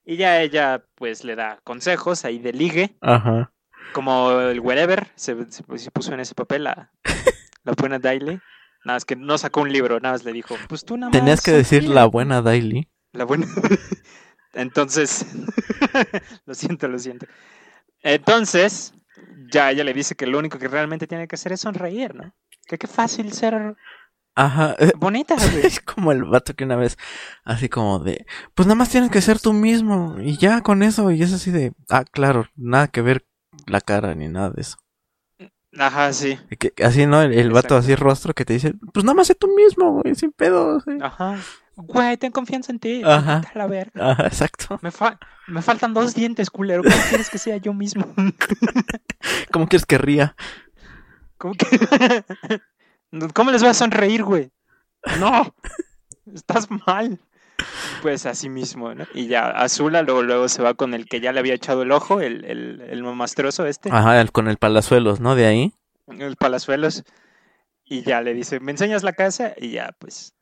Y ya ella, pues, le da consejos ahí de ligue, Ajá. como el wherever, se, se- se puso en ese papel la, la buena Daily. Nada más que no sacó un libro, nada más le dijo, pues tú nada más. Tenías que decir sonríe". la buena Daily. La buena. Entonces, lo siento, lo siento. Entonces, ya ella le dice que lo único que realmente tiene que hacer es sonreír, ¿no? Que qué fácil ser Ajá. bonita, güey. Es como el vato que una vez, así como de, pues nada más tienes que ser tú mismo y ya con eso, y es así de, ah, claro, nada que ver la cara ni nada de eso. Ajá, sí. Que- así, ¿no? El, el vato así rostro que te dice, pues nada más sé tú mismo, güey, sin pedo. sí". Ajá. Güey, ten confianza en ti. Ajá. a la verga. Ajá, exacto. Me, fa- me faltan dos dientes, culero. ¿Cómo quieres que sea yo mismo? ¿Cómo quieres que ría? ¿Cómo, que... ¿Cómo les vas a sonreír, güey? No. Estás mal. Pues así mismo, ¿no? Y ya, Azula luego, luego se va con el que ya le había echado el ojo, el, el, el mamastroso este, Ajá, el- con el palazuelos, ¿no? De ahí. el palazuelos. Y ya le dice, ¿me enseñas la casa? Y ya, pues,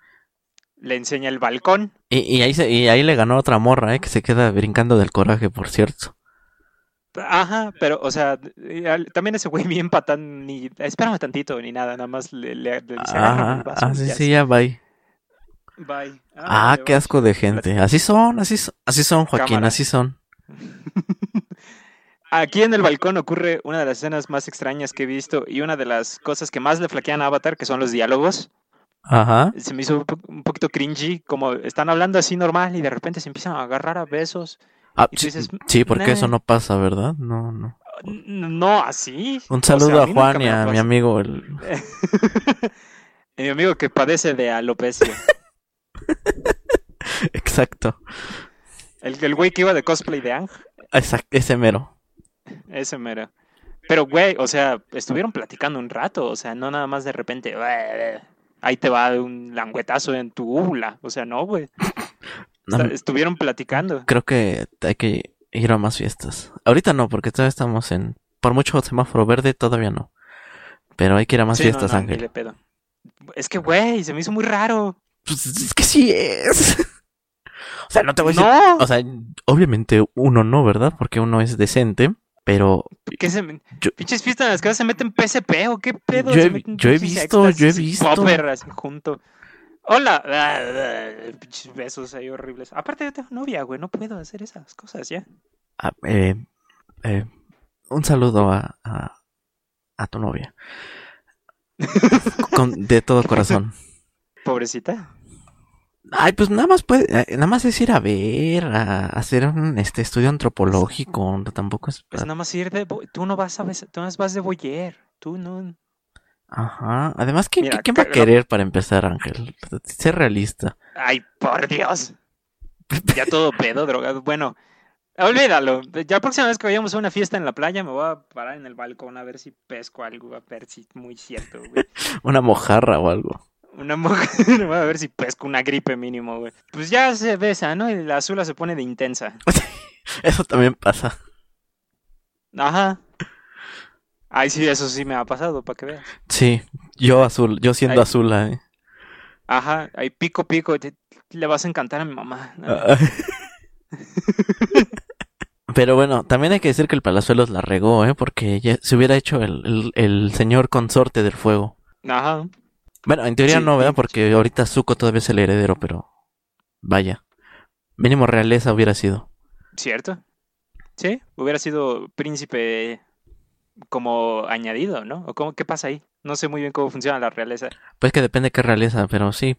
le enseña el balcón. Y, y ahí se, y ahí le ganó otra morra, ¿eh? Que se queda brincando del coraje, por cierto. Ajá, pero, o sea, también ese güey bien patán, ni, espérame tantito, ni nada, nada más le, le- le dice, "Agárrame Ajá, el vaso", ah, sí, ya sí, ya bye. Bye. Ah, vale, qué asco de gente. Así son, así son, así son, Joaquín, Cámara. así son. Aquí en el balcón ocurre una de las escenas más extrañas que he visto y una de las cosas que más le flaquean a Avatar, que son los diálogos. Ajá. Se me hizo un po- un poquito cringy, como están hablando así normal y de repente se empiezan a agarrar a besos. Ah, sí, dices, sí, porque eso no pasa, ¿verdad? No, no. No, así. Un O sea, saludo a Juan y a mi amigo. El... mi amigo que padece de alopecia. Exacto. El, el güey que iba de cosplay de Ang, Exacto, ese mero. ese mero. Pero, güey, o sea, estuvieron platicando un rato, o sea, no nada más de repente, "Ué, ahí te va un languetazo en tu úvula. O sea, no, güey. No, Estuvieron platicando. creo que hay que ir a más fiestas. Ahorita no, porque todavía estamos en... Por mucho semáforo verde, todavía no. Pero hay que ir a más Sí, no, fiestas, no, ni Ángel. pedo. Es que, güey, se me hizo muy raro. Pues es que sí es. o sea, no te voy a decir... No, O sea, obviamente uno no, ¿verdad? Porque uno es decente. Pero ¿qué se me- yo- pinches fiestas en las que se meten PSP o qué pedo. Yo he yo he visto, yo he visto. popper así junto. Hola. Ah, ah, Pinches besos ahí horribles. Aparte, yo tengo novia, güey. No puedo hacer esas cosas ya. ah, eh, eh, un saludo a, a, a tu novia. Con, de todo corazón. Pobrecita. Ay, pues nada más puede, eh, nada más es ir a ver, a hacer un este estudio antropológico, tampoco es Pues nada más ir de. Tú no vas a. Tú no vas de boyer. Tú no. Ajá. Además, ¿quién, Mira, quién va a querer para empezar, Ángel? Sé realista. Ay, por Dios. Ya todo pedo, drogado. Bueno, olvídalo. Ya la próxima vez que vayamos a una fiesta en la playa, me voy a parar en el balcón a ver si pesco algo, a ver si es muy cierto, güey. Una mojarra o algo. Una mujer, a ver si pesco una gripe mínimo, güey. Pues ya se besa, ¿no? Y la azula se pone de intensa. Eso también pasa. Ajá. Ay, sí, eso sí me ha pasado, para que veas. Sí, yo azul, yo siendo Ay. azula, ¿eh? Ajá, ahí pico, pico, te- le vas a encantar a mi mamá. ¿no? Ah. Pero bueno, también hay que decir que el Palazuelos la regó, ¿eh? Porque ya se hubiera hecho el, el, el señor consorte del fuego. Ajá. Bueno, en teoría Sí, no, ¿verdad? Porque ahorita Zuko todavía es el heredero, pero... Vaya. Mínimo realeza hubiera sido. ¿Cierto? Sí, hubiera sido príncipe como añadido, ¿no? ¿O cómo, qué pasa ahí? No sé muy bien cómo funciona la realeza. Pues que depende qué realeza, pero sí.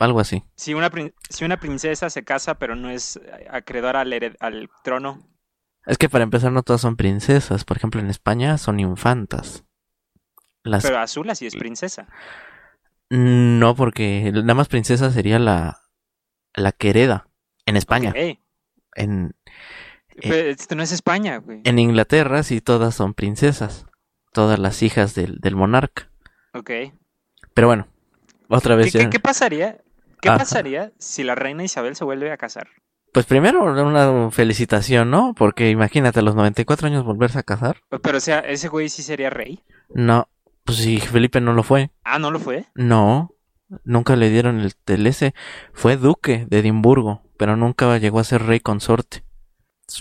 Algo así. Si una, si una princesa se casa pero no es acreedora al, al trono, Es que para empezar no todas son princesas. Por ejemplo, en España son infantas. Las... pero Azula sí es princesa. No, porque nada más princesa sería la... La que hereda. En España. En... Pero esto no es España, güey. En Inglaterra sí todas son princesas. Todas las hijas del, del monarca. Ok. Pero bueno, otra ¿Qué, vez qué- ya. qué pasaría? ¿Qué Ajá. pasaría si la reina Isabel se vuelve a casar? Pues primero una felicitación, ¿no? Porque imagínate a los 94 años volverse a casar. Pero o sea, ese güey sí sería rey. No, pues si Felipe no lo fue. Ah, ¿no lo fue? No, nunca le dieron el, el ese. Fue duque de Edimburgo, pero nunca llegó a ser rey consorte.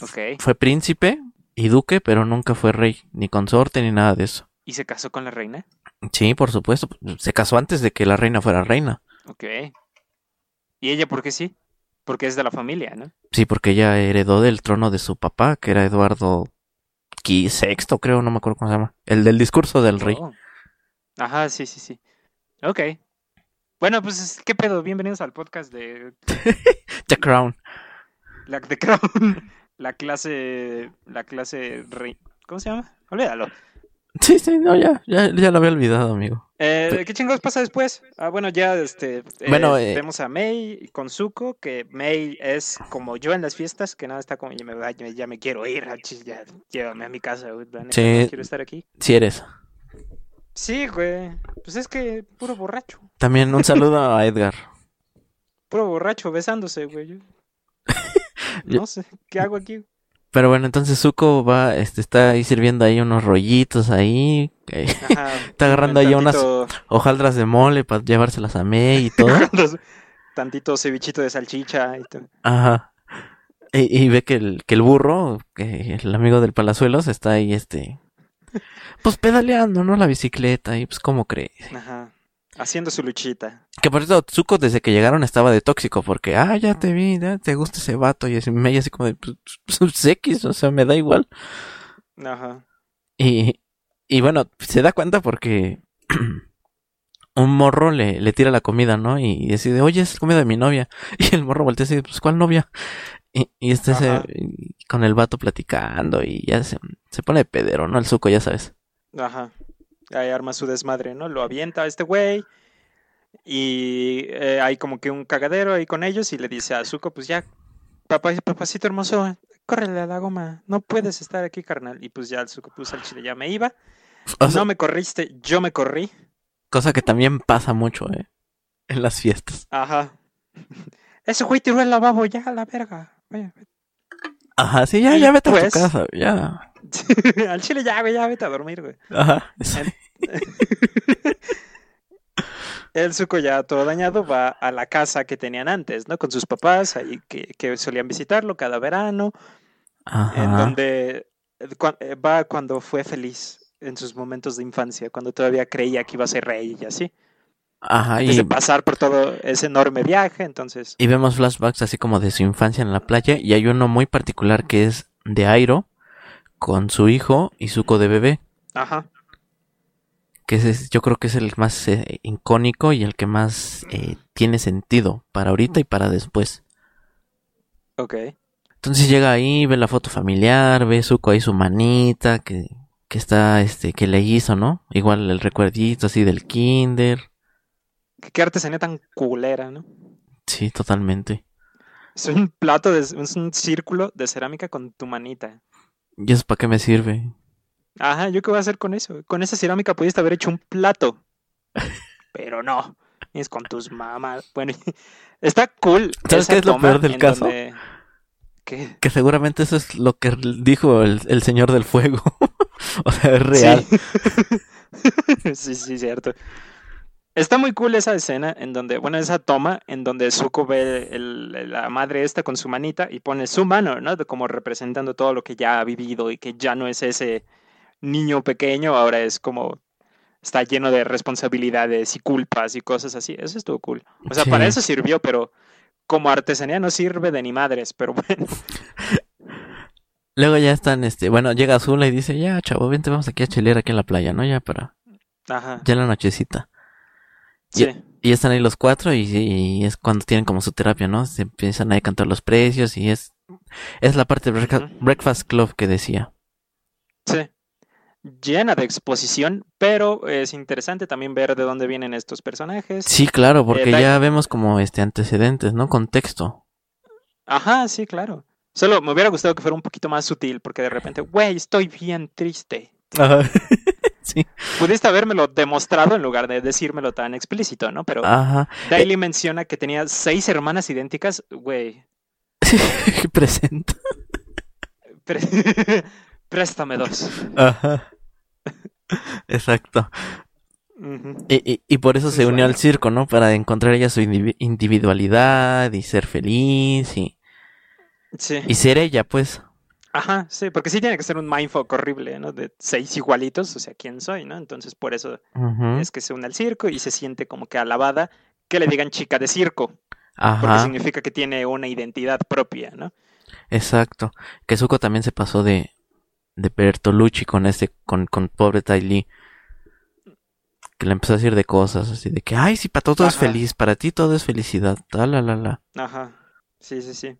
Ok. Fue príncipe y duque, pero nunca fue rey, ni consorte, ni nada de eso. ¿Y se casó con la reina? Sí, por supuesto. Se casó antes de que la reina fuera reina. Ok. ¿Y ella por qué sí? Porque es de la familia, ¿no? Sí, porque ella heredó del trono de su papá, que era Eduardo VI, creo, no me acuerdo cómo se llama. El del discurso del rey. Oh. Ajá, sí, sí, sí. Ok. Bueno, pues, ¿qué pedo? Bienvenidos al podcast de The Crown. la The Crown. La clase. La clase rey. ¿Cómo se llama? Olvídalo. Sí, sí, no, ya, ya, ya lo había olvidado, amigo. Eh, ¿Qué chingados pasa después? Ah, bueno, ya este, eh, Bueno, eh, vemos a May con Zuko, que May es como yo en las fiestas, que nada está como, ya me, ya, me quiero ir, ah, ya llévame a mi casa, Sí. no quiero estar aquí. Si eres. Sí, güey, pues es que puro borracho, También un saludo a Edgar. puro borracho besándose, güey. No sé, ¿qué hago aquí? Pero bueno, entonces Zuko va, este, está ahí sirviendo ahí unos rollitos ahí, Ajá, Está agarrando ahí unas- hojaldras de mole para llevárselas a May y todo. Tantito cevichito de salchicha y todo. Ajá. Y, y ve que el, que el burro, que el amigo del Palazuelos, está ahí, este, pues pedaleando, ¿no? La bicicleta y pues, ¿cómo crees? Ajá, haciendo su luchita. Que por eso Zuko desde que llegaron estaba de tóxico, porque, ah, ya te vi, ya te gusta ese vato, y así, May así como de, pues, pues, X, o sea, me da igual. Ajá, Y, y bueno, se da cuenta porque un morro le, le tira la comida, ¿no? Y decide, oye, es comida de mi novia. Y el morro voltea y dice, pues, ¿cuál novia? Y, y este se, con el vato platicando y ya se, se pone de pedero, ¿no? El suco, ya sabes. Ajá. Ahí arma su desmadre, ¿no? Lo avienta a este güey. Y eh, hay como que un cagadero ahí con ellos y le dice a Zuko, pues ya, papá, papacito hermoso, córrele a la goma, no puedes estar aquí, carnal. Y pues ya el Zuko puso al chile, ya me iba. O sea, no me corriste, yo me corrí. Cosa que también pasa mucho, ¿eh? En las fiestas. Ajá. Ese güey tiró el lavabo, ya, a la verga. Ajá, sí, ya, ya vete a pues- tu casa, ya. al chile ya, güey, ya vete a dormir, güey. Ajá. sí. El Zuko ya todo dañado va a la casa que tenían antes, ¿no? Con sus papás, ahí que, que solían visitarlo cada verano. en Ajá. donde eh, eh, va cuando fue feliz en sus momentos de infancia, cuando todavía creía que iba a ser rey y así. Ajá, Antes y, de pasar por todo ese enorme viaje, entonces. y vemos flashbacks así como de su infancia en la playa. Y hay uno muy particular que es de Airo con su hijo y Zuko de bebé. Ajá. que es- yo creo que es el más eh, icónico y el que más eh, tiene sentido para ahorita y para después. Ok. Entonces llega ahí, ve la foto familiar, ve Zuko ahí su manita que, que está, este, que le hizo, ¿no? Igual el recuerdito así del kinder. Qué artesanía tan culera, ¿no? Sí, totalmente. Es un plato, de, es un círculo de cerámica con tu manita. ¿Y eso para qué me sirve? Ajá, ¿yo qué voy a hacer con eso? Con esa cerámica pudiste haber hecho un plato. Pero no. Es con tus mamás. Bueno, está cool. ¿Sabes qué es lo peor del caso? donde- ¿Qué? Que seguramente eso es lo que dijo el, el señor del fuego. o sea, es real. Sí. sí, sí, cierto. Está muy cool esa escena en donde, bueno, esa toma en donde Zuko ve el- la madre esta con su manita y pone su mano, ¿no? Como representando todo lo que ya ha vivido y que ya no es ese niño pequeño, ahora es como está lleno de responsabilidades y culpas y cosas así. Eso estuvo cool. O sea, Sí. para eso sirvió, pero como artesanía no sirve de ni madres, pero bueno. Luego ya están, este, bueno, llega Azula y dice, ya, chavo, vente, vamos aquí a chelear aquí en la playa, ¿no? Ya para, Ajá. ya en la nochecita. Sí. Y ya están ahí los cuatro y, y es cuando tienen como su terapia, ¿no? Se empiezan ahí a cantar los precios y es, es la parte de. Breakfast Club que decía. Sí. Llena de exposición, pero es interesante también ver de dónde vienen estos personajes. Sí, claro, porque Eh, ya vemos como este antecedentes, ¿no? Contexto. Ajá, sí, claro. Solo me hubiera gustado que fuera un poquito más sutil, porque de repente, güey, estoy bien triste. sí. Pudiste habérmelo demostrado en lugar de decírmelo tan explícito, ¿no? Pero Ajá. Daily menciona que tenía seis hermanas idénticas, güey. Presenta. pre- Préstame dos. Ajá. Exacto. Y, y, y por eso se unió al circo, ¿no? Para encontrar ella su indivi- individualidad y ser feliz y, Sí. y ser ella, pues. Ajá, sí, porque sí tiene que ser un mindfuck horrible, ¿no? De seis igualitos, o sea, ¿quién soy, no? Entonces por eso es que se une al circo y se siente como que alabada que le digan chica de circo, porque Ajá, significa que tiene una identidad propia, ¿no? exacto. Que Zuko también se pasó de, de Bertolucci con este, con, con pobre Tai Lee. Que le empezó a decir de cosas, así de que, ay, sí, para todo es feliz, para ti todo es felicidad, tal, la, la, la. Ajá, sí, sí, sí.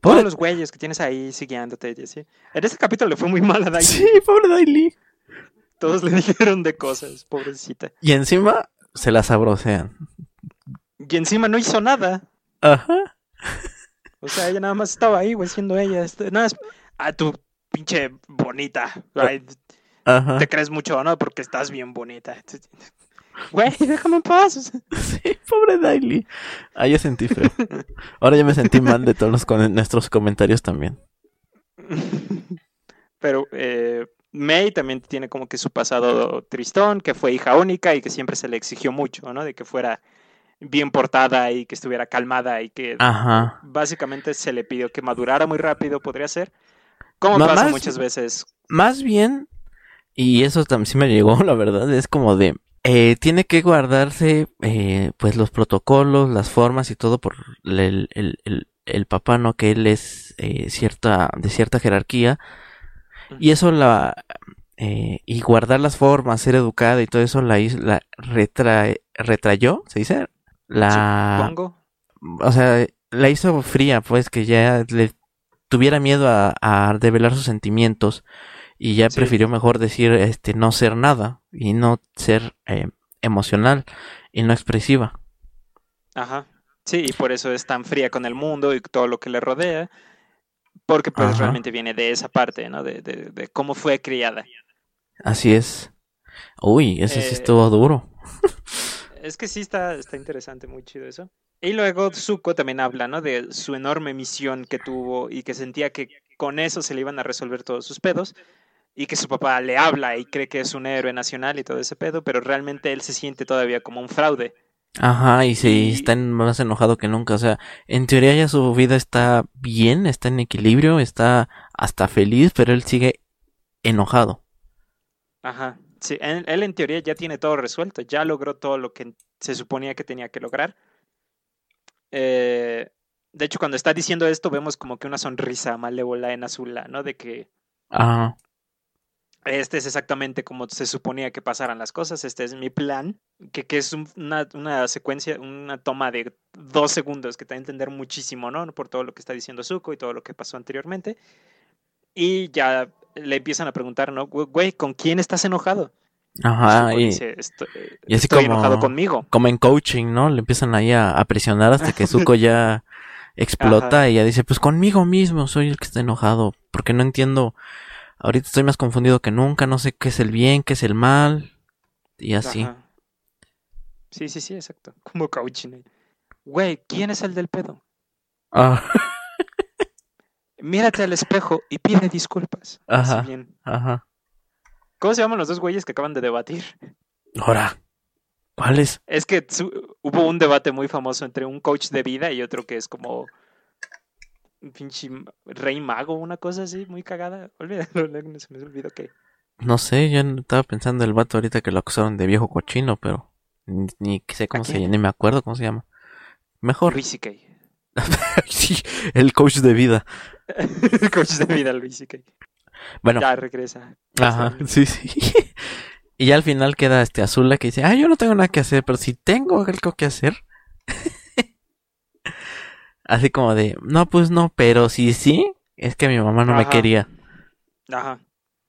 Pobre- Todos los güeyes que tienes ahí siguiéndote y así. En ese capítulo le fue muy mal a Dai. Sí, pobre Tai Lee. Todos le dijeron de cosas, pobrecita. Y encima se la sabrosean. Y encima no hizo nada. Ajá. O sea, ella nada más estaba ahí, güey, siendo ella. este, Nada más, ah, tú, pinche bonita. Ajá. te crees mucho, ¿no? Porque estás bien bonita. Güey, déjame en paz. Sí, pobre Daily. Ah, yo sentí feo. Ahora ya me sentí mal de todos los con- nuestros comentarios también. Pero eh, May también tiene como que su pasado tristón, que fue hija única y que siempre se le exigió mucho, ¿no? De que fuera bien portada y que estuviera calmada y que Ajá. básicamente se le pidió que madurara muy rápido, podría ser. Como Ma- pasa más- muchas veces. Más bien, y eso también sí me llegó, la verdad, es como de... eh, tiene que guardarse eh, pues los protocolos, las formas y todo por el, el, el, el papá, ¿no? Que él es eh, cierta, de cierta jerarquía. Y eso la... eh, y guardar las formas, ser educada y todo eso la, hizo- la retrae- retrayó, ¿se dice? La... Supongo. o sea, la hizo fría, pues, que ya le tuviera miedo a, a develar sus sentimientos y ya Sí. prefirió mejor decir, este, no ser nada y no ser eh, emocional y no expresiva. Ajá. Sí, y por eso es tan fría con el mundo y todo lo que le rodea. Porque pues Ajá. realmente viene de esa parte, ¿no? De, de, de cómo fue criada. Así es. Uy, ese sí Eh, estuvo duro. Es que sí está, está interesante, muy chido eso. Y luego Zuko también habla, ¿no? De su enorme misión que tuvo y que sentía que con eso se le iban a resolver todos sus pedos. Y que su papá le habla y cree que es un héroe nacional y todo ese pedo, pero realmente él se siente todavía como un fraude. Ajá, y sí, y- está más enojado que nunca. O sea, en teoría ya su vida está bien, está en equilibrio, está hasta feliz, pero él sigue enojado. Ajá. Sí, él, él en teoría ya tiene todo resuelto, ya logró todo lo que se suponía que tenía que lograr. Eh, de hecho, cuando está diciendo esto, vemos como que una sonrisa malévola en Azula, ¿no? De que Ajá. Este es exactamente como se suponía que pasaran las cosas, este es mi plan, que, que es un- una, una secuencia, una toma de dos segundos que te da a entender muchísimo, ¿no? Por todo lo que está diciendo Zuko y todo lo que pasó anteriormente. Y ya le empiezan a preguntar, ¿no? Güey, ¿con quién estás enojado? Ajá, Zuko y, dice, "Estoy, y así estoy como- enojado conmigo. como en coaching, ¿no? Le empiezan ahí a, a presionar hasta que Zuko ya explota Ajá. y ya dice, pues conmigo mismo soy el que está enojado, porque no entiendo, ahorita estoy más confundido que nunca, no sé qué es el bien, qué es el mal, y así. Ajá. Sí, sí, sí, exacto. Como coaching. Güey, ¿quién es el del pedo? Ah, Mírate al espejo y pide disculpas. Ajá. bien. ajá. ¿Cómo se llaman los dos güeyes que acaban de debatir? Ahora, ¿cuál es? Que su- hubo un debate muy famoso entre un coach de vida y otro que es como pinche rey mago, una cosa así, muy cagada. Olvídalo, se me olvidó que. No sé, yo estaba pensando el vato ahorita que lo acusaron de viejo cochino, pero ni, ni sé cómo ¿A se llama, ni me acuerdo cómo se llama. Mejor, Luis sí, el coach de vida. coach de vida, Luis C.K. Bueno, Ya regresa. Ajá, sí, sí. Y ya al final queda este Azula que dice, ah, yo no tengo nada que hacer, pero si tengo algo que hacer. Así como de, no, pues no, pero si sí, es que mi mamá no me quería. Ajá.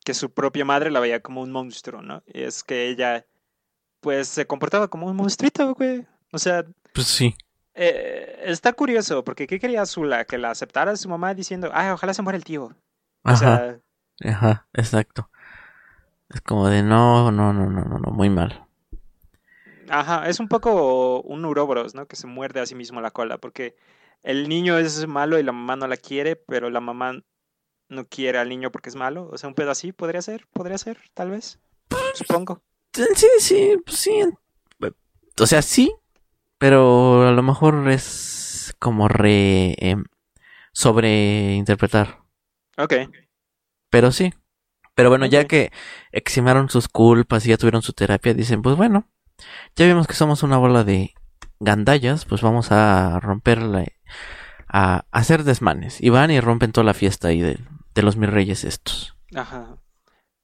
Que su propia madre la veía como un monstruo, ¿no? Y es que ella, pues, se comportaba como un monstruito, güey. O sea, Pues sí. eh, está curioso, porque ¿qué quería Azula? Que la aceptara su mamá diciendo, ay, ojalá se muera el tío. O Ajá, sea, ajá, exacto. Es como de, no, no, no, no, no, no, muy mal. ajá, es un poco un Uroboros, ¿no? Que se muerde a sí mismo la cola, porque el niño es malo y la mamá no la quiere, pero la mamá no quiere al niño porque es malo. O sea, un pedo así podría ser, podría ser, tal vez. Supongo. Sí, sí, pues sí. O sea, sí, pero a lo mejor es como re... em, sobreinterpretar. Ok. Pero sí. Pero bueno, ya que eximaron sus culpas y ya tuvieron su terapia, dicen, pues bueno, ya vimos que somos una bola de gandallas, pues vamos a romperla, a hacer desmanes. Y van y rompen toda la fiesta ahí de, de los mis reyes estos. Ajá.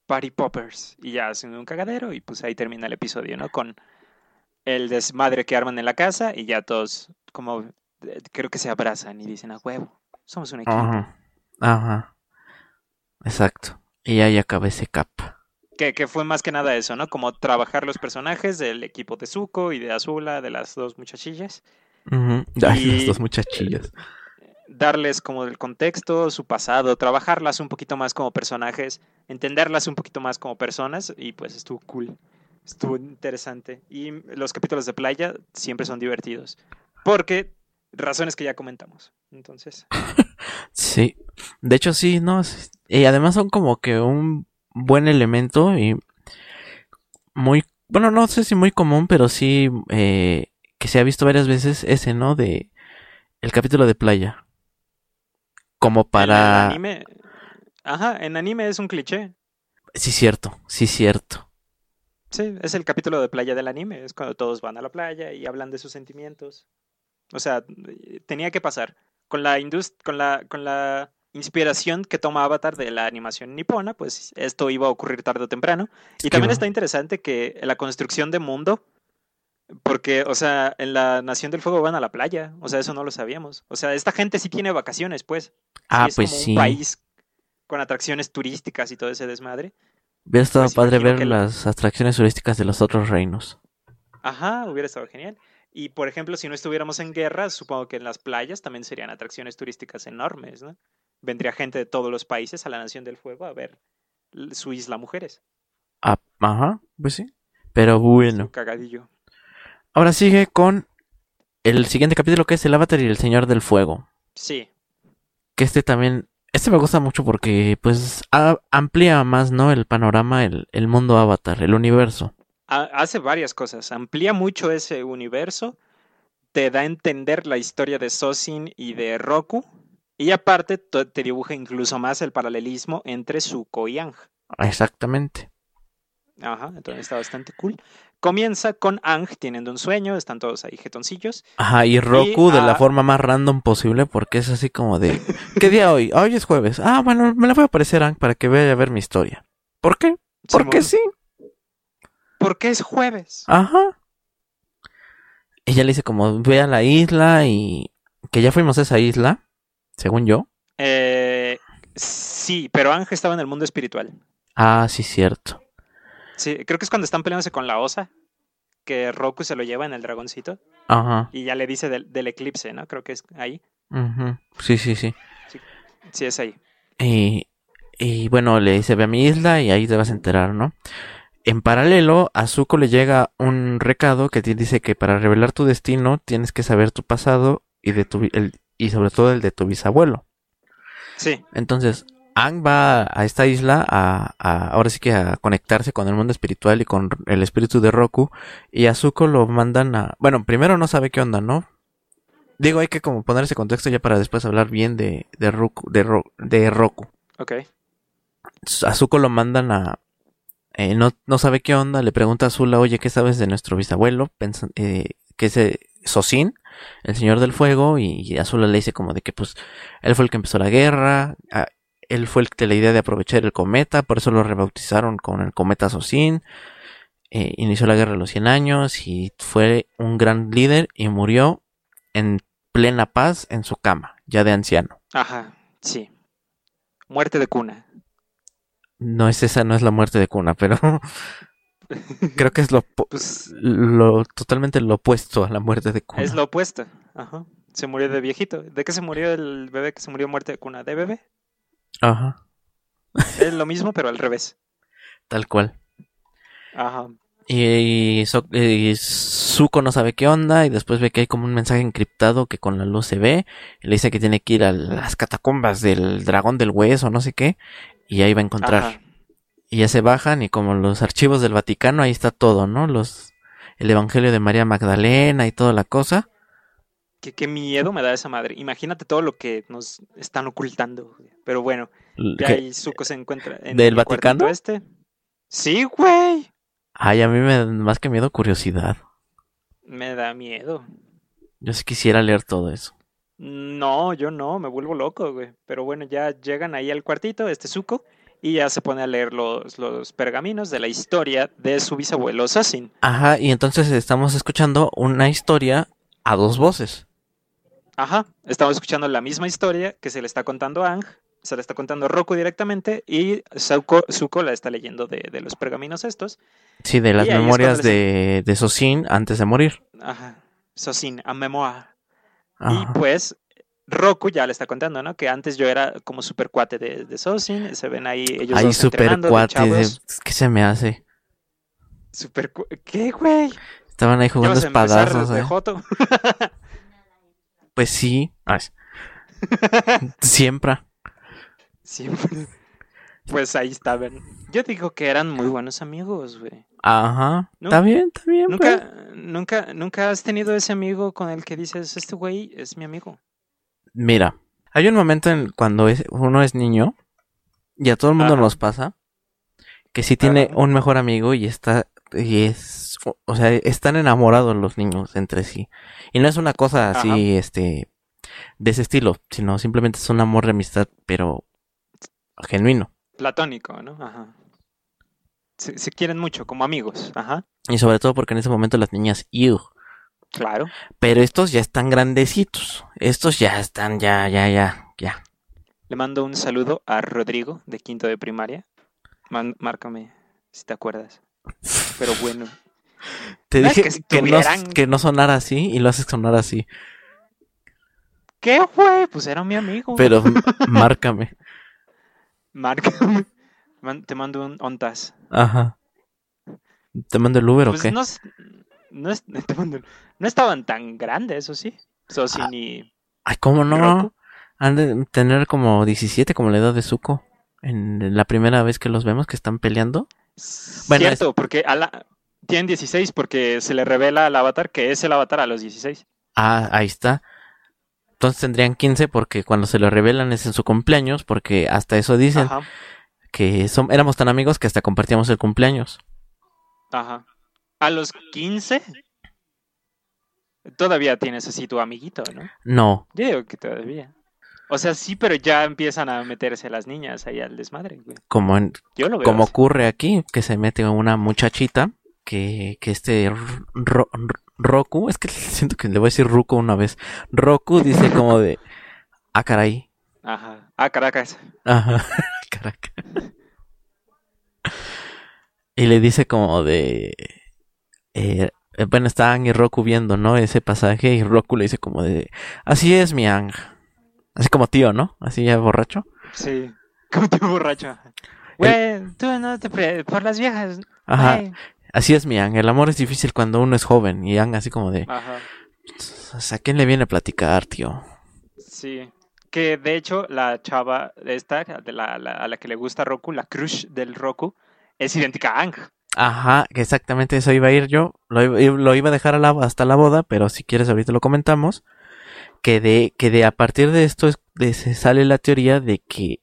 Party Poppers. Y ya hacen un cagadero y pues ahí termina el episodio, ¿no? Con el desmadre que arman en la casa y ya todos como eh, creo que se abrazan y dicen a huevo. Somos un equipo. Ajá. Ajá. Exacto. Y ahí acaba ese cap. Que, que fue más que nada eso, ¿no? Como trabajar los personajes del equipo de Zuko y de Azula, de las dos muchachillas. Ay, Y- las dos muchachillas. darles como el contexto, su pasado, trabajarlas un poquito más como personajes, entenderlas un poquito más como personas y pues estuvo cool, estuvo interesante. Y los capítulos de playa siempre son divertidos, porque razones que ya comentamos. Entonces, Sí. De hecho, sí, ¿no? Y además son como que un buen elemento y muy, bueno, no sé si muy común, pero sí eh, que se ha visto varias veces ese, ¿no? De el capítulo de playa. Como en para... anime, ajá, en anime es un cliché. Sí, cierto, sí, cierto. Sí, es el capítulo de playa del anime, es cuando todos van a la playa y hablan de sus sentimientos. O sea, tenía que pasar. Con la indus- con la, con la inspiración que toma Avatar de la animación nipona, pues esto iba a ocurrir tarde o temprano. Y también está interesante que la construcción de mundo, porque, o sea, en la Nación del Fuego van a la playa, o sea, eso no lo sabíamos. O sea, esta gente sí tiene vacaciones, pues. Ah, es pues como sí. un país con atracciones turísticas y todo ese desmadre. Hubiera estado Pues padre ver las atracciones turísticas de los otros reinos. Ajá, hubiera estado genial. Y por ejemplo, si no estuviéramos en guerra, supongo que en las playas también serían atracciones turísticas enormes, ¿no? Vendría gente de todos los países a la Nación del Fuego a ver su isla mujeres. Ah, ajá, pues sí. Pero bueno. Un cagadillo. Ahora sigue con el siguiente capítulo que es el Avatar y el Señor del Fuego. Sí, que este también, este me gusta mucho porque pues a- amplía más, ¿no? El panorama, el, el mundo avatar, el universo. ha- hace varias cosas. Amplía mucho ese universo, te da a entender la historia de Sosin y de Roku, y aparte te dibuja incluso más el paralelismo entre Zuko y Ang. Exactamente. Ajá, entonces está bastante cool. Comienza con Ang teniendo un sueño, están todos ahí jetoncillos. Ajá, y Roku de la forma más random posible porque es así como de, ¿qué día hoy? "Ah, Hoy es jueves. Ah, bueno, me la voy a aparecer Ang para que vaya a ver mi historia. ¿Por qué? Porque sí. Porque es jueves. Ajá. Ella le dice como, ve a la isla y que ya fuimos a esa isla, según yo. Eh, sí, pero Ang estaba en el mundo espiritual. Ah, sí, cierto. Sí, creo que es cuando están peleándose con la osa, que Roku se lo lleva en el dragoncito Ajá. y ya le dice del, del eclipse, ¿no? Creo que es ahí. ujú, Sí, sí, sí. Sí, es ahí. Y, y bueno, le dice, ve a mi isla y ahí te vas a enterar, ¿no? En paralelo, a Zuko le llega un recado que te dice que para revelar tu destino tienes que saber tu pasado y, de tu, el- y sobre todo el de tu bisabuelo. Sí, Entonces, Aang va a esta isla a, a- ahora sí que a conectarse con el mundo espiritual y con el espíritu de Roku y a Zuko lo mandan a... Bueno, primero no sabe qué onda, ¿no? Digo, hay que como poner ese contexto ya para después hablar bien de, de, Roku, de, Ro- de Roku. ok. a Zuko lo mandan a... eh, no, no sabe qué onda, le pregunta a Zula, oye, ¿qué sabes de nuestro bisabuelo? Pensa- eh, que es eh, Sosin, el señor del fuego, y Azula le dice como de que pues él fue el que empezó la guerra, él fue el de la idea de aprovechar el cometa, por eso lo rebautizaron con el cometa Sosin, eh, inició la guerra de los 100 años y fue un gran líder y murió en plena paz en su cama, ya de anciano. Ajá, sí. Muerte de cuna. No es esa, no es la muerte de cuna, pero creo que es lo, Pues lo totalmente lo opuesto a la muerte de cuna. es lo opuesto. Ajá. Se murió de viejito. ¿De qué se murió el bebé que se murió muerte de cuna? ¿De bebé? Ajá, Es lo mismo, pero al revés. tal cual. Ajá. Y, y So- y Zuko no sabe qué onda y después ve que hay como un mensaje encriptado que con la luz se ve y le dice que tiene que ir a las catacumbas del dragón del hueso, no sé qué, y ahí va a encontrar. Ajá. Y ya se bajan y como los archivos del Vaticano, ahí está todo, ¿no? Los el Evangelio de María Magdalena y toda la cosa. Qué, qué miedo me da esa madre. Imagínate todo lo que nos están ocultando. Pero bueno, Ya ¿Qué? ahí Zuko se encuentra en ¿Del el Vaticano? este. Sí, güey. Ay, a mí me da más que miedo curiosidad. Me da miedo. Yo sí quisiera leer todo eso. No, yo no, me vuelvo loco, güey. Pero bueno, ya llegan ahí al cuartito, este Zuko, y ya se pone a leer los, los pergaminos de la historia de su bisabuelo Sassin. Ajá, y entonces estamos escuchando una historia a dos voces. Ajá, estamos escuchando la misma historia que se le está contando a Ang, se le está contando a Roku directamente, y Zuko, Zuko la está leyendo de, de los pergaminos estos. Sí, de las memorias de, de Sosin antes de morir. Ajá, Sassin, a memoir. Y pues Roku ya le está contando, ¿no? Que antes yo era como super cuate de, de Sosin, se ven ahí ellos Ahí dos super de chavos. ¿Qué se me hace? Super ¿Qué, güey? Estaban ahí ¿Ya jugando espadazos. ¿eh? Pues sí. Ay. Siempre. Siempre. Pues ahí estaban. Yo digo que eran muy buenos amigos, güey. Ajá. Está bien, está bien. pues. Nunca, nunca, nunca has tenido ese amigo con el que dices, este güey es mi amigo. Mira, hay un momento en cuando es- uno es niño y a todo el mundo Ajá. nos pasa que si tiene Ajá. un mejor amigo y está y es o sea, están enamorados los niños entre sí. Y no es una cosa así Ajá. este de ese estilo, sino simplemente es un amor de amistad, pero genuino. Platónico, ¿no? Ajá. Se, se quieren mucho, como amigos. Ajá. Y sobre todo porque en ese momento las niñas "Ew". Claro. Pero estos ya están grandecitos. Estos ya están ya ya ya ya. Le mando un saludo a Rodrigo, de quinto de primaria. Man- márcame si te acuerdas. Pero bueno. Te dije que que, no, que no sonara así y lo haces sonar así. ¿Qué fue? Pues era mi amigo. Pero márcame. Márcame. Te mando un ontas. Ajá. ¿Te mando el Uber o Pues qué? no, no, es- no estaban tan grandes, eso sí. Sosin y Ay, ¿cómo no? Roku. Han de tener como 17, como la edad de Zuko. En la primera vez que los vemos que están peleando. Bueno, Cierto, porque a la... tienen 16 porque se le revela al avatar que es el avatar a los 16. Ah, ahí está. Entonces tendrían 15 porque cuando se lo revelan es en su cumpleaños, porque hasta eso dicen Ajá, que son, éramos tan amigos que hasta compartíamos el cumpleaños. ajá. A los 15 todavía tienes así tu amiguito, ¿no? No, Yo digo que todavía. O sea, sí, pero ya empiezan a meterse las niñas ahí al desmadre, güey. como, en- Yo lo veo como así. ocurre aquí, que se mete una muchachita, que, que este Ro- Ro- Roku, es que siento que le voy a decir Ruko una vez. Roku dice como de, ah, caray, Ajá. Ah, Caracas. Ajá, Caracas. Y le dice como de... eh, eh, bueno, está Ang y Roku viendo, ¿no? Ese pasaje y Roku le dice como de... Así es mi Ang. Así como tío, ¿no? Así ya borracho. Sí. Como te borracho. Güey, tú no te... pre- Por las viejas. Ajá, Ay. Así es mi Ang. El amor es difícil cuando uno es joven. Y Ang así como de... Ajá. "Pues, ¿A quién le viene a platicar, tío? Sí. Que de hecho la chava esta, de la, la- a la que le gusta Roku, la crush del Roku, es idéntica a Ang. Ajá, que exactamente eso iba a ir yo. Lo, iba- lo iba a dejar a la- hasta la boda, pero si quieres ahorita lo comentamos. Que de, que de a partir de esto es- de- se sale la teoría de que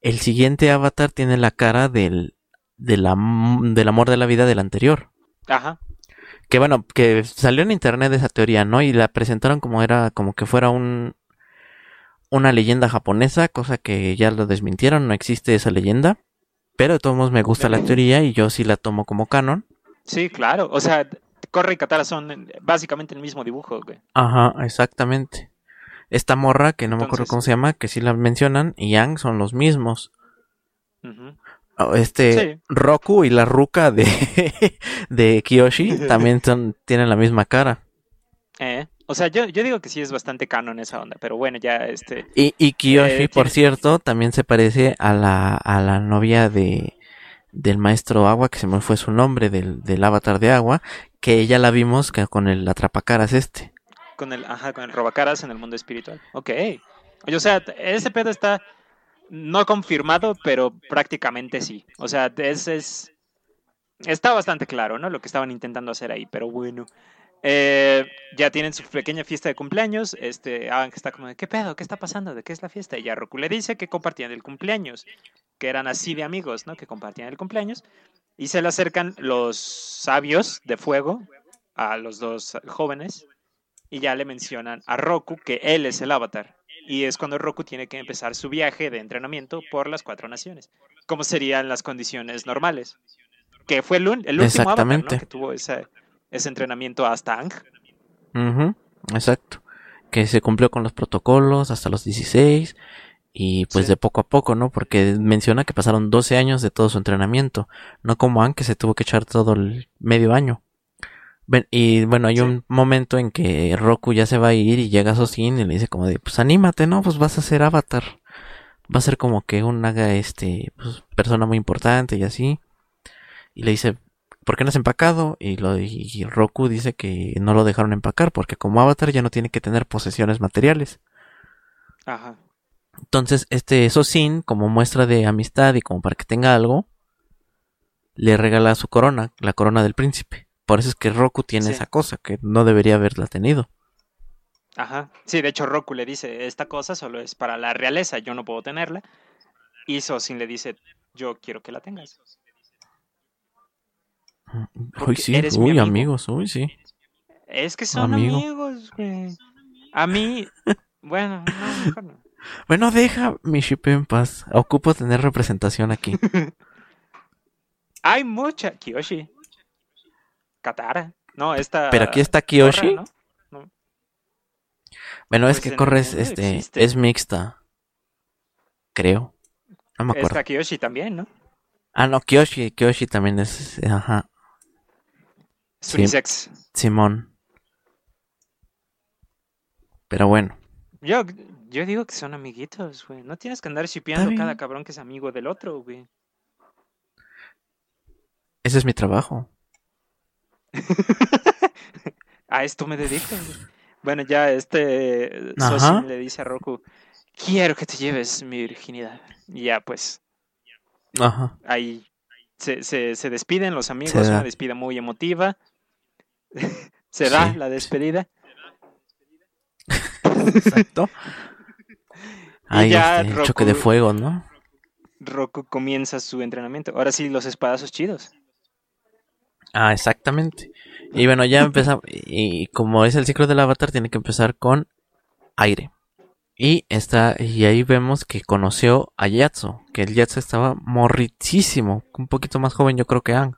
el siguiente avatar tiene la cara del, del, am- del amor de la vida del anterior. Ajá. Que bueno, que salió en internet esa teoría, ¿no? Y la presentaron como era, como que fuera un, una leyenda japonesa, cosa que ya lo desmintieron, no existe esa leyenda. Pero de todos modos me gusta la teoría y yo sí la tomo como canon. Sí, claro. O sea, Corre y Katara son básicamente el mismo dibujo, güey. Ajá, exactamente. Esta morra, que no me acuerdo cómo se llama, que sí la mencionan, y Yang son los mismos. Oh, Este Sí. Roku y la ruca de, de Kiyoshi también son, tienen la misma cara. Eh, O sea, yo, yo digo que sí es bastante canon esa onda, pero bueno, ya este... Y, y Kiyoshi, Eh, por cierto, también se parece a la, a la novia de del maestro Agua, que se me fue su nombre, del, del avatar de Agua, que ella la vimos que con el atrapacaras este. Con el, ajá, con el robacaras en el mundo espiritual. Ok. O sea, ese pedo está no confirmado, pero prácticamente sí. O sea, es, es está bastante claro, ¿no? Lo que estaban intentando hacer ahí, pero bueno. Eh, ya tienen su pequeña fiesta de cumpleaños. Este, Aang está como de, ¿qué pedo? ¿Qué está pasando? ¿De qué es la fiesta? Y ya Roku le dice que compartían el cumpleaños, que eran así de amigos, ¿no? Que compartían el cumpleaños. Y se le acercan los sabios de fuego a los dos jóvenes y ya le mencionan a Roku que él es el avatar. Y es cuando Roku tiene que empezar su viaje de entrenamiento por las cuatro naciones. Como serían las condiciones normales. Que fue el, el último avatar que tuvo ese, ese entrenamiento hasta Ang. Ujú, exacto. Que se cumplió con los protocolos hasta los 16 y pues Sí. de poco a poco, ¿no? Porque menciona que pasaron 12 años de todo su entrenamiento, no como Anne que se tuvo que echar todo el medio año. Y bueno, hay Sí. un momento en que Roku ya se va a ir y llega Sosin y le dice como de, pues anímate, ¿no? Pues vas a ser avatar. Va a ser como que una este, pues, persona muy importante y así. Y le dice, ¿por qué no has empacado? Y, lo, y Roku dice que no lo dejaron empacar porque como avatar ya no tiene que tener posesiones materiales. Ajá. Entonces, este Sosin, como muestra de amistad y como para que tenga algo, le regala su corona, la corona del príncipe. Por eso es que Roku tiene Sí. esa cosa, que no debería haberla tenido. Ajá. Sí, de hecho Roku le dice, esta cosa solo es para la realeza, yo no puedo tenerla. Y Sosin le dice, yo quiero que la tengas. Uy, sí, eres mi uy, amigo. amigos, uy, sí. Es que son Amigo. amigos, güey. A mí, bueno, no, mejor no. Bueno, deja mi ship en paz. Ocupo tener representación aquí. Hay mucha. Kiyoshi. Katara. No, esta. Pero aquí está Kiyoshi. Korra, ¿no? Bueno, es Pues que corres, este, existe. es mixta. Creo. No me acuerdo. Está Kiyoshi también, ¿no? Ah, no, Kyoshi, Kyoshi también es, ajá, Es. Simón. Pero bueno, Yo, yo digo que son amiguitos, güey. No tienes que andar shipeando cada cabrón que es amigo del otro, güey. ese es mi trabajo. A esto me dedico. Bueno, ya este. Sosin le dice a Roku, quiero que te lleves mi virginidad. Y ya, pues, Ajá. ahí se, se, se despiden los amigos, una despida muy emotiva. se da Sí. la despedida. Exacto. Ahí ya este, choque de fuego, ¿no? Roku comienza su entrenamiento. Ahora sí, los espadazos chidos. Ah, exactamente. Y bueno, ya empezamos. Y como es el ciclo del avatar, tiene que empezar con aire. Y está, y ahí vemos que conoció a Yatso, que el Yatso estaba morritísimo, un poquito más joven yo creo que Ang.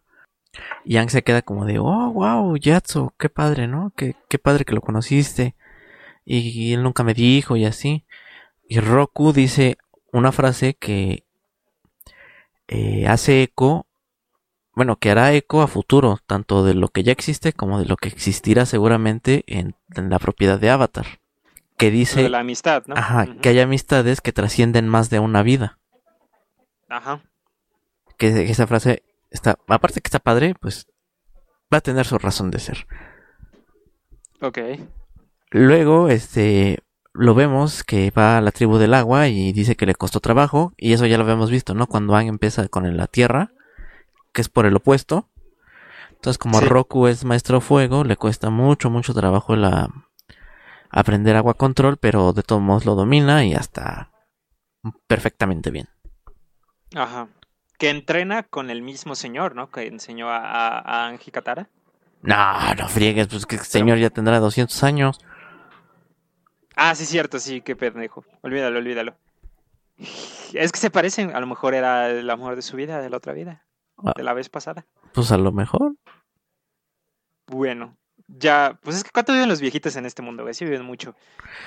Y Ang se queda como de, oh, wow, Yatso, qué padre, ¿no? Qué, qué padre que lo conociste. Y, y él nunca me dijo y así. Y Roku dice una frase que eh, hace eco bueno, que hará eco a futuro, tanto de lo que ya existe como de lo que existirá seguramente en, en la propiedad de Avatar. Que Lo de dice, la amistad, ¿no? ajá, que hay amistades que trascienden más de una vida. Ajá. Que esa frase está, aparte que está padre, pues va a tener su razón de ser. Ok. Luego, este, lo vemos que va a la tribu del agua y dice que le costó trabajo, y eso ya lo habíamos visto, ¿no? Cuando Aang empieza con la tierra, que es por el opuesto. Entonces, como Sí. Roku es maestro fuego, le cuesta mucho, mucho trabajo la aprender agua control, pero de todos modos lo domina y hasta perfectamente bien. Ajá. Que entrena con el mismo señor, ¿no? Que enseñó a, a, a Anji Katara. No, no friegues, pues que el señor ya tendrá 200 años. Ah, sí, cierto, sí, qué pendejo. Olvídalo, olvídalo. Es que se parecen, a lo mejor era el amor de su vida, de la otra vida. De la vez pasada. Pues a lo mejor. Bueno, ya, pues es que ¿cuánto viven los viejitos en este mundo, güey? Sí viven mucho.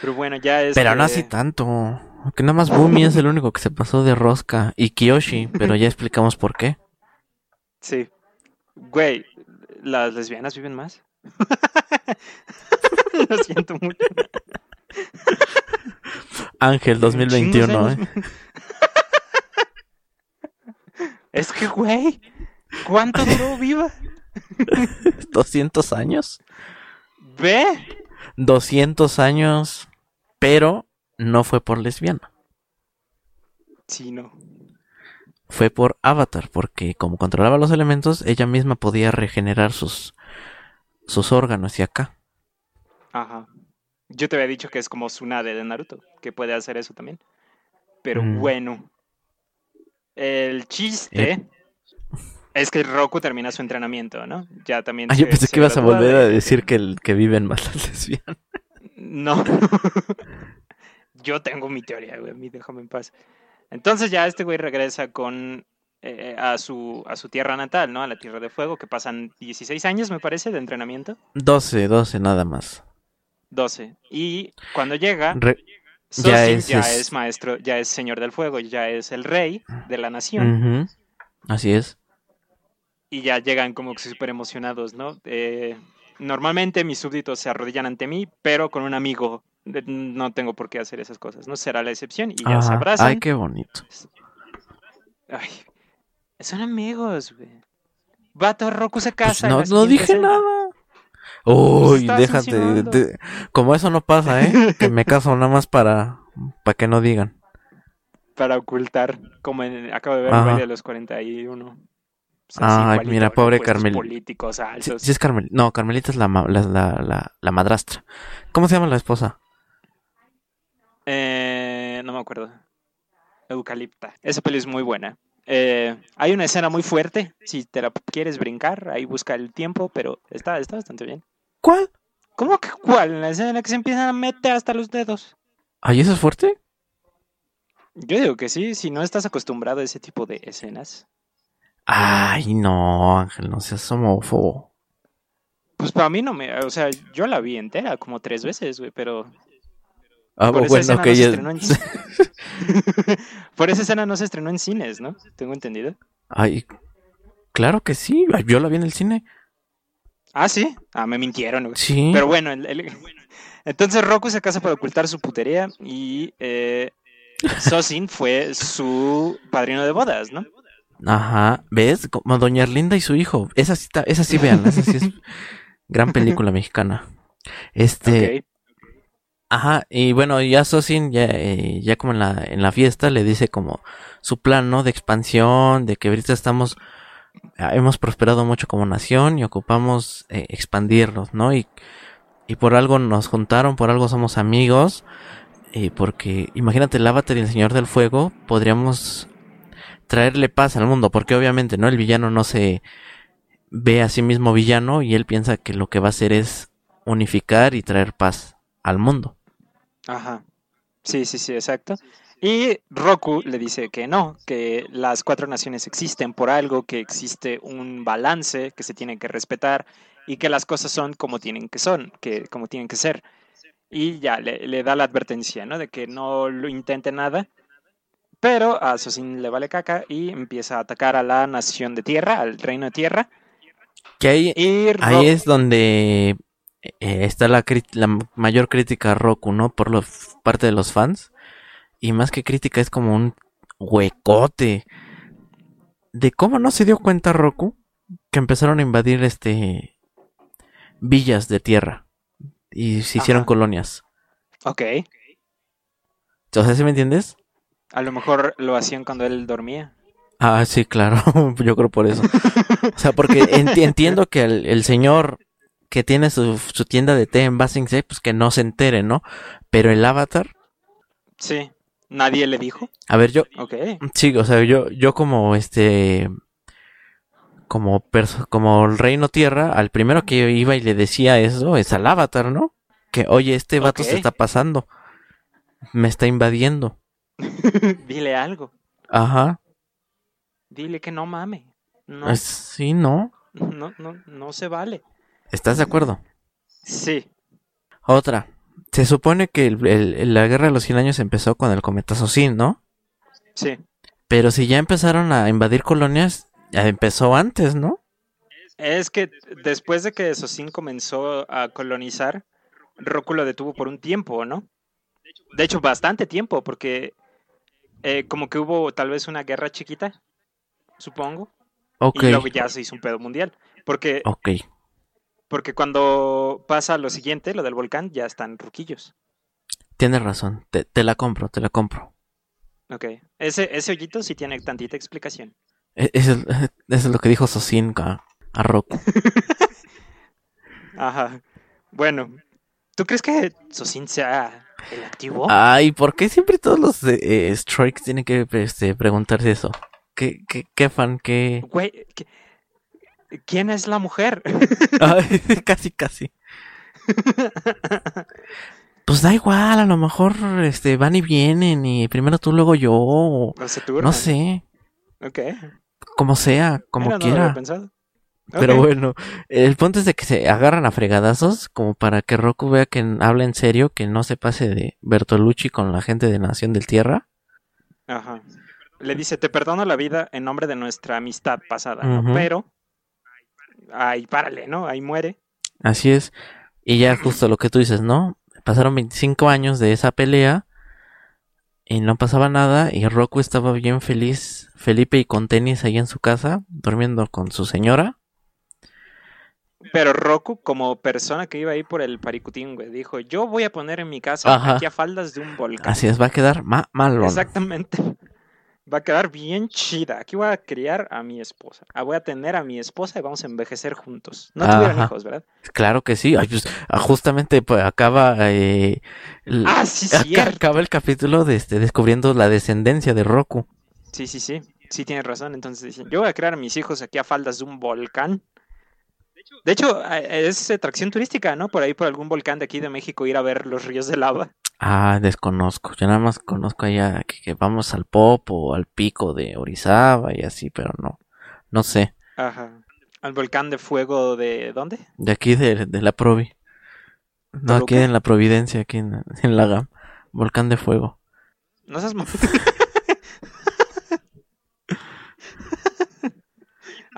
Pero bueno, ya es. Pero no así tanto. Que nada más Bumi es el único que se pasó de rosca. Y Kiyoshi, pero ya explicamos por qué. Sí. Güey, las lesbianas viven más. Lo siento mucho. Ángel Chingos 2021, años. ¿eh? Es que, güey, ¿cuánto duró viva? 200 años. Ve. 200 años. Pero no fue por lesbiana. Sí, no. Fue por Avatar. Porque como controlaba los elementos, ella misma podía regenerar sus sus órganos y acá. Ajá. Yo te había dicho que es como Tsunade de Naruto, que puede hacer eso también. Pero Mm. bueno. El chiste Eh. es que Roku termina su entrenamiento, ¿no? Ya también. Ah, yo pensé que ibas a volver a de- decir que, el, que viven más las lesbianas. No. Yo tengo mi teoría, güey. a mí Déjame en paz. Entonces ya este güey regresa con eh, a su a su tierra natal, ¿no? A la Tierra de Fuego, que pasan 16 años, me parece, de entrenamiento. 12, 12 nada más. 12. Y cuando llega, Re- Sosin ya ya, es- es, es- maestro, ya es señor del fuego, ya es el rey de la nación. Así es. Y ya llegan como que súper emocionados, ¿no? Eh, normalmente mis súbditos se arrodillan ante mí, pero con un amigo no tengo por qué hacer esas cosas, ¿no? Será la excepción y ya se abrazan. Ay, qué bonito. Ay, son amigos, güey. Vato, Roku se Pues casa. en no, no dije nada. Uy, déjate. de- como eso no pasa, ¿eh? Que me caso nada más para, para que no digan. Para ocultar, como en, acabo de ver Ajá. el de los 41. O Ay, mira, pobre Carmel- políticos altos. sí es Carmelita. No, Carmelita es la, la, la, la madrastra. ¿Cómo se llama la esposa? Eh, no me acuerdo. Eucalipta. Esa peli es muy buena. Eh, hay una escena muy fuerte. Si te la quieres brincar, ahí busca el tiempo, pero está, está bastante bien. ¿Cuál? ¿Cómo que cuál? En la escena en la que se empiezan a meter hasta los dedos. ¿Ay, eso es fuerte? Yo digo que sí, si no estás acostumbrado a ese tipo de escenas. Ay, no, Ángel, no seas homófobo. Pues para mí no me. O sea, yo la vi entera como tres veces, güey, pero. Ah, Por esa bueno, escena que no se ya... estrenó en Por esa escena no se estrenó en cines, ¿no? Tengo entendido. Ay, claro que sí. Yo la vi en el cine. Ah, sí. Ah, me mintieron. Sí. Pero bueno, el- el- entonces Roku se casa para ocultar su putería y eh, Sosin fue su padrino de bodas, ¿no? Ajá, ¿ves? Como Doña Erlinda y su hijo. Esa sí, está, esa sí vean, esa sí es gran película mexicana. Este. Ajá, y bueno, ya Sosin, ya, eh, ya como en la, en la fiesta, le dice como su plan, ¿no? De expansión, de que ahorita estamos, ah, hemos prosperado mucho como nación y ocupamos eh, expandirnos, ¿no? Y, y por algo nos juntaron, por algo somos amigos, y porque, imagínate, el Avatar y el Señor del Fuego, podríamos traerle paz al mundo, porque obviamente, ¿no? El villano no se ve a sí mismo villano y él piensa que lo que va a hacer es unificar y traer paz al mundo. Ajá. Sí, sí, sí, exacto. Y Roku le dice que no, que las cuatro naciones existen por algo, que existe un balance que se tiene que respetar y que las cosas son como tienen que son, que como tienen que ser. Y ya le, le da la advertencia, ¿no? De que no lo intente nada. Pero a Sosin le vale caca y empieza a atacar a la nación de tierra, al reino de tierra. Que ahí, Y ahí es donde eh, está la, la mayor crítica a Roku, ¿no? Por parte de los fans. Y más que crítica es como un huecote. De cómo no se dio cuenta Roku que empezaron a invadir este villas de tierra. Y se hicieron Ajá. colonias. Ok. O sea, ¿sí me entiendes? A lo mejor lo hacían cuando él dormía. Ah, sí, claro, yo creo por eso. O sea, porque enti- entiendo que el, el señor que tiene su, su tienda de té en Basing Sea, pues que no se entere, ¿no? Pero el avatar, Sí. Nadie le dijo. a ver, yo, Ok. sí, o sea, yo, yo como este, como como el reino tierra, al primero que iba y le decía eso es al avatar, ¿no? Que, oye, este vato se está pasando, me está invadiendo. Dile algo. Ajá, Dile que no mame. No, es- sí, ¿no? no, no, no se vale. ¿Estás de acuerdo? Sí. Otra. Se supone que el- el- la guerra de los 100 años empezó con el cometa Sosin, ¿no? Sí. Pero si ya empezaron a invadir colonias, ya empezó antes, ¿no? Es que después de que Sosin comenzó a colonizar, Roku lo detuvo por un tiempo, ¿no? De hecho, bastante tiempo, porque eh, como que hubo tal vez una guerra chiquita, supongo, Ok, y luego ya se hizo un pedo mundial. Porque, ok. Porque cuando pasa lo siguiente, lo del volcán, ya están ruquillos. Tienes razón. Te, te la compro, te la compro. Ok. Ese, ese hoyito sí tiene tantita explicación. E- Eso, es- lo que dijo Sosin a, a Roku. Ajá. Bueno, ¿tú crees que Sosin sea el activo? Ay, ¿por qué siempre todos los eh, Strikes tienen que este, preguntarse eso? ¿Qué, qué, qué fan, qué...? Güey, ¿qué- ¿quién es la mujer? Ay, casi, casi. Pues da igual, a lo mejor este, van y vienen y primero tú, luego yo. o No. No sé, Ok. como sea, como Mira, no quiera. pensado. Pero bueno, el punto es de que se agarran a fregadazos como para que Roku vea que habla en serio, que no se pase de Bertolucci con la gente de Nación del Tierra. Ajá. Le dice, te perdono la vida en nombre de nuestra amistad pasada, ¿no? Pero, ahí párale, ¿no? Ahí muere. Así es. Y ya justo lo que tú dices, ¿no? Pasaron 25 años de esa pelea y no pasaba nada y Roku estaba bien feliz, Felipe y con tenis ahí en su casa, durmiendo con su señora. Pero Roku, como persona que iba ahí por el Paricutín, güey, dijo, yo voy a poner en mi casa Ajá. aquí a faldas de un volcán. Así es, va a quedar ma malo. Exactamente. Va a quedar bien chida. Aquí voy a criar a mi esposa. Ah, Voy a tener a mi esposa y vamos a envejecer juntos. No tuvieron hijos, ¿verdad? Claro que sí. Ay, pues, ah, justamente pues, acaba, eh, el, Ah, sí, acaba el capítulo de este, descubriendo la descendencia de Roku. Sí, sí, sí. Sí, tienes razón. Entonces dicen, yo voy a crear a mis hijos aquí a faldas de un volcán. De hecho, es atracción turística, ¿no? Por ahí, por algún volcán de aquí de México, ir a ver los ríos de lava. Ah, desconozco. Yo nada más conozco allá que, que vamos al Pop o al pico de Orizaba y así, pero no, no sé. Ajá. Al volcán de fuego de... ¿Dónde? De aquí de, de la Provi. No, aquí en la Providencia, aquí en, en la GAM. Volcán de Fuego. No seas...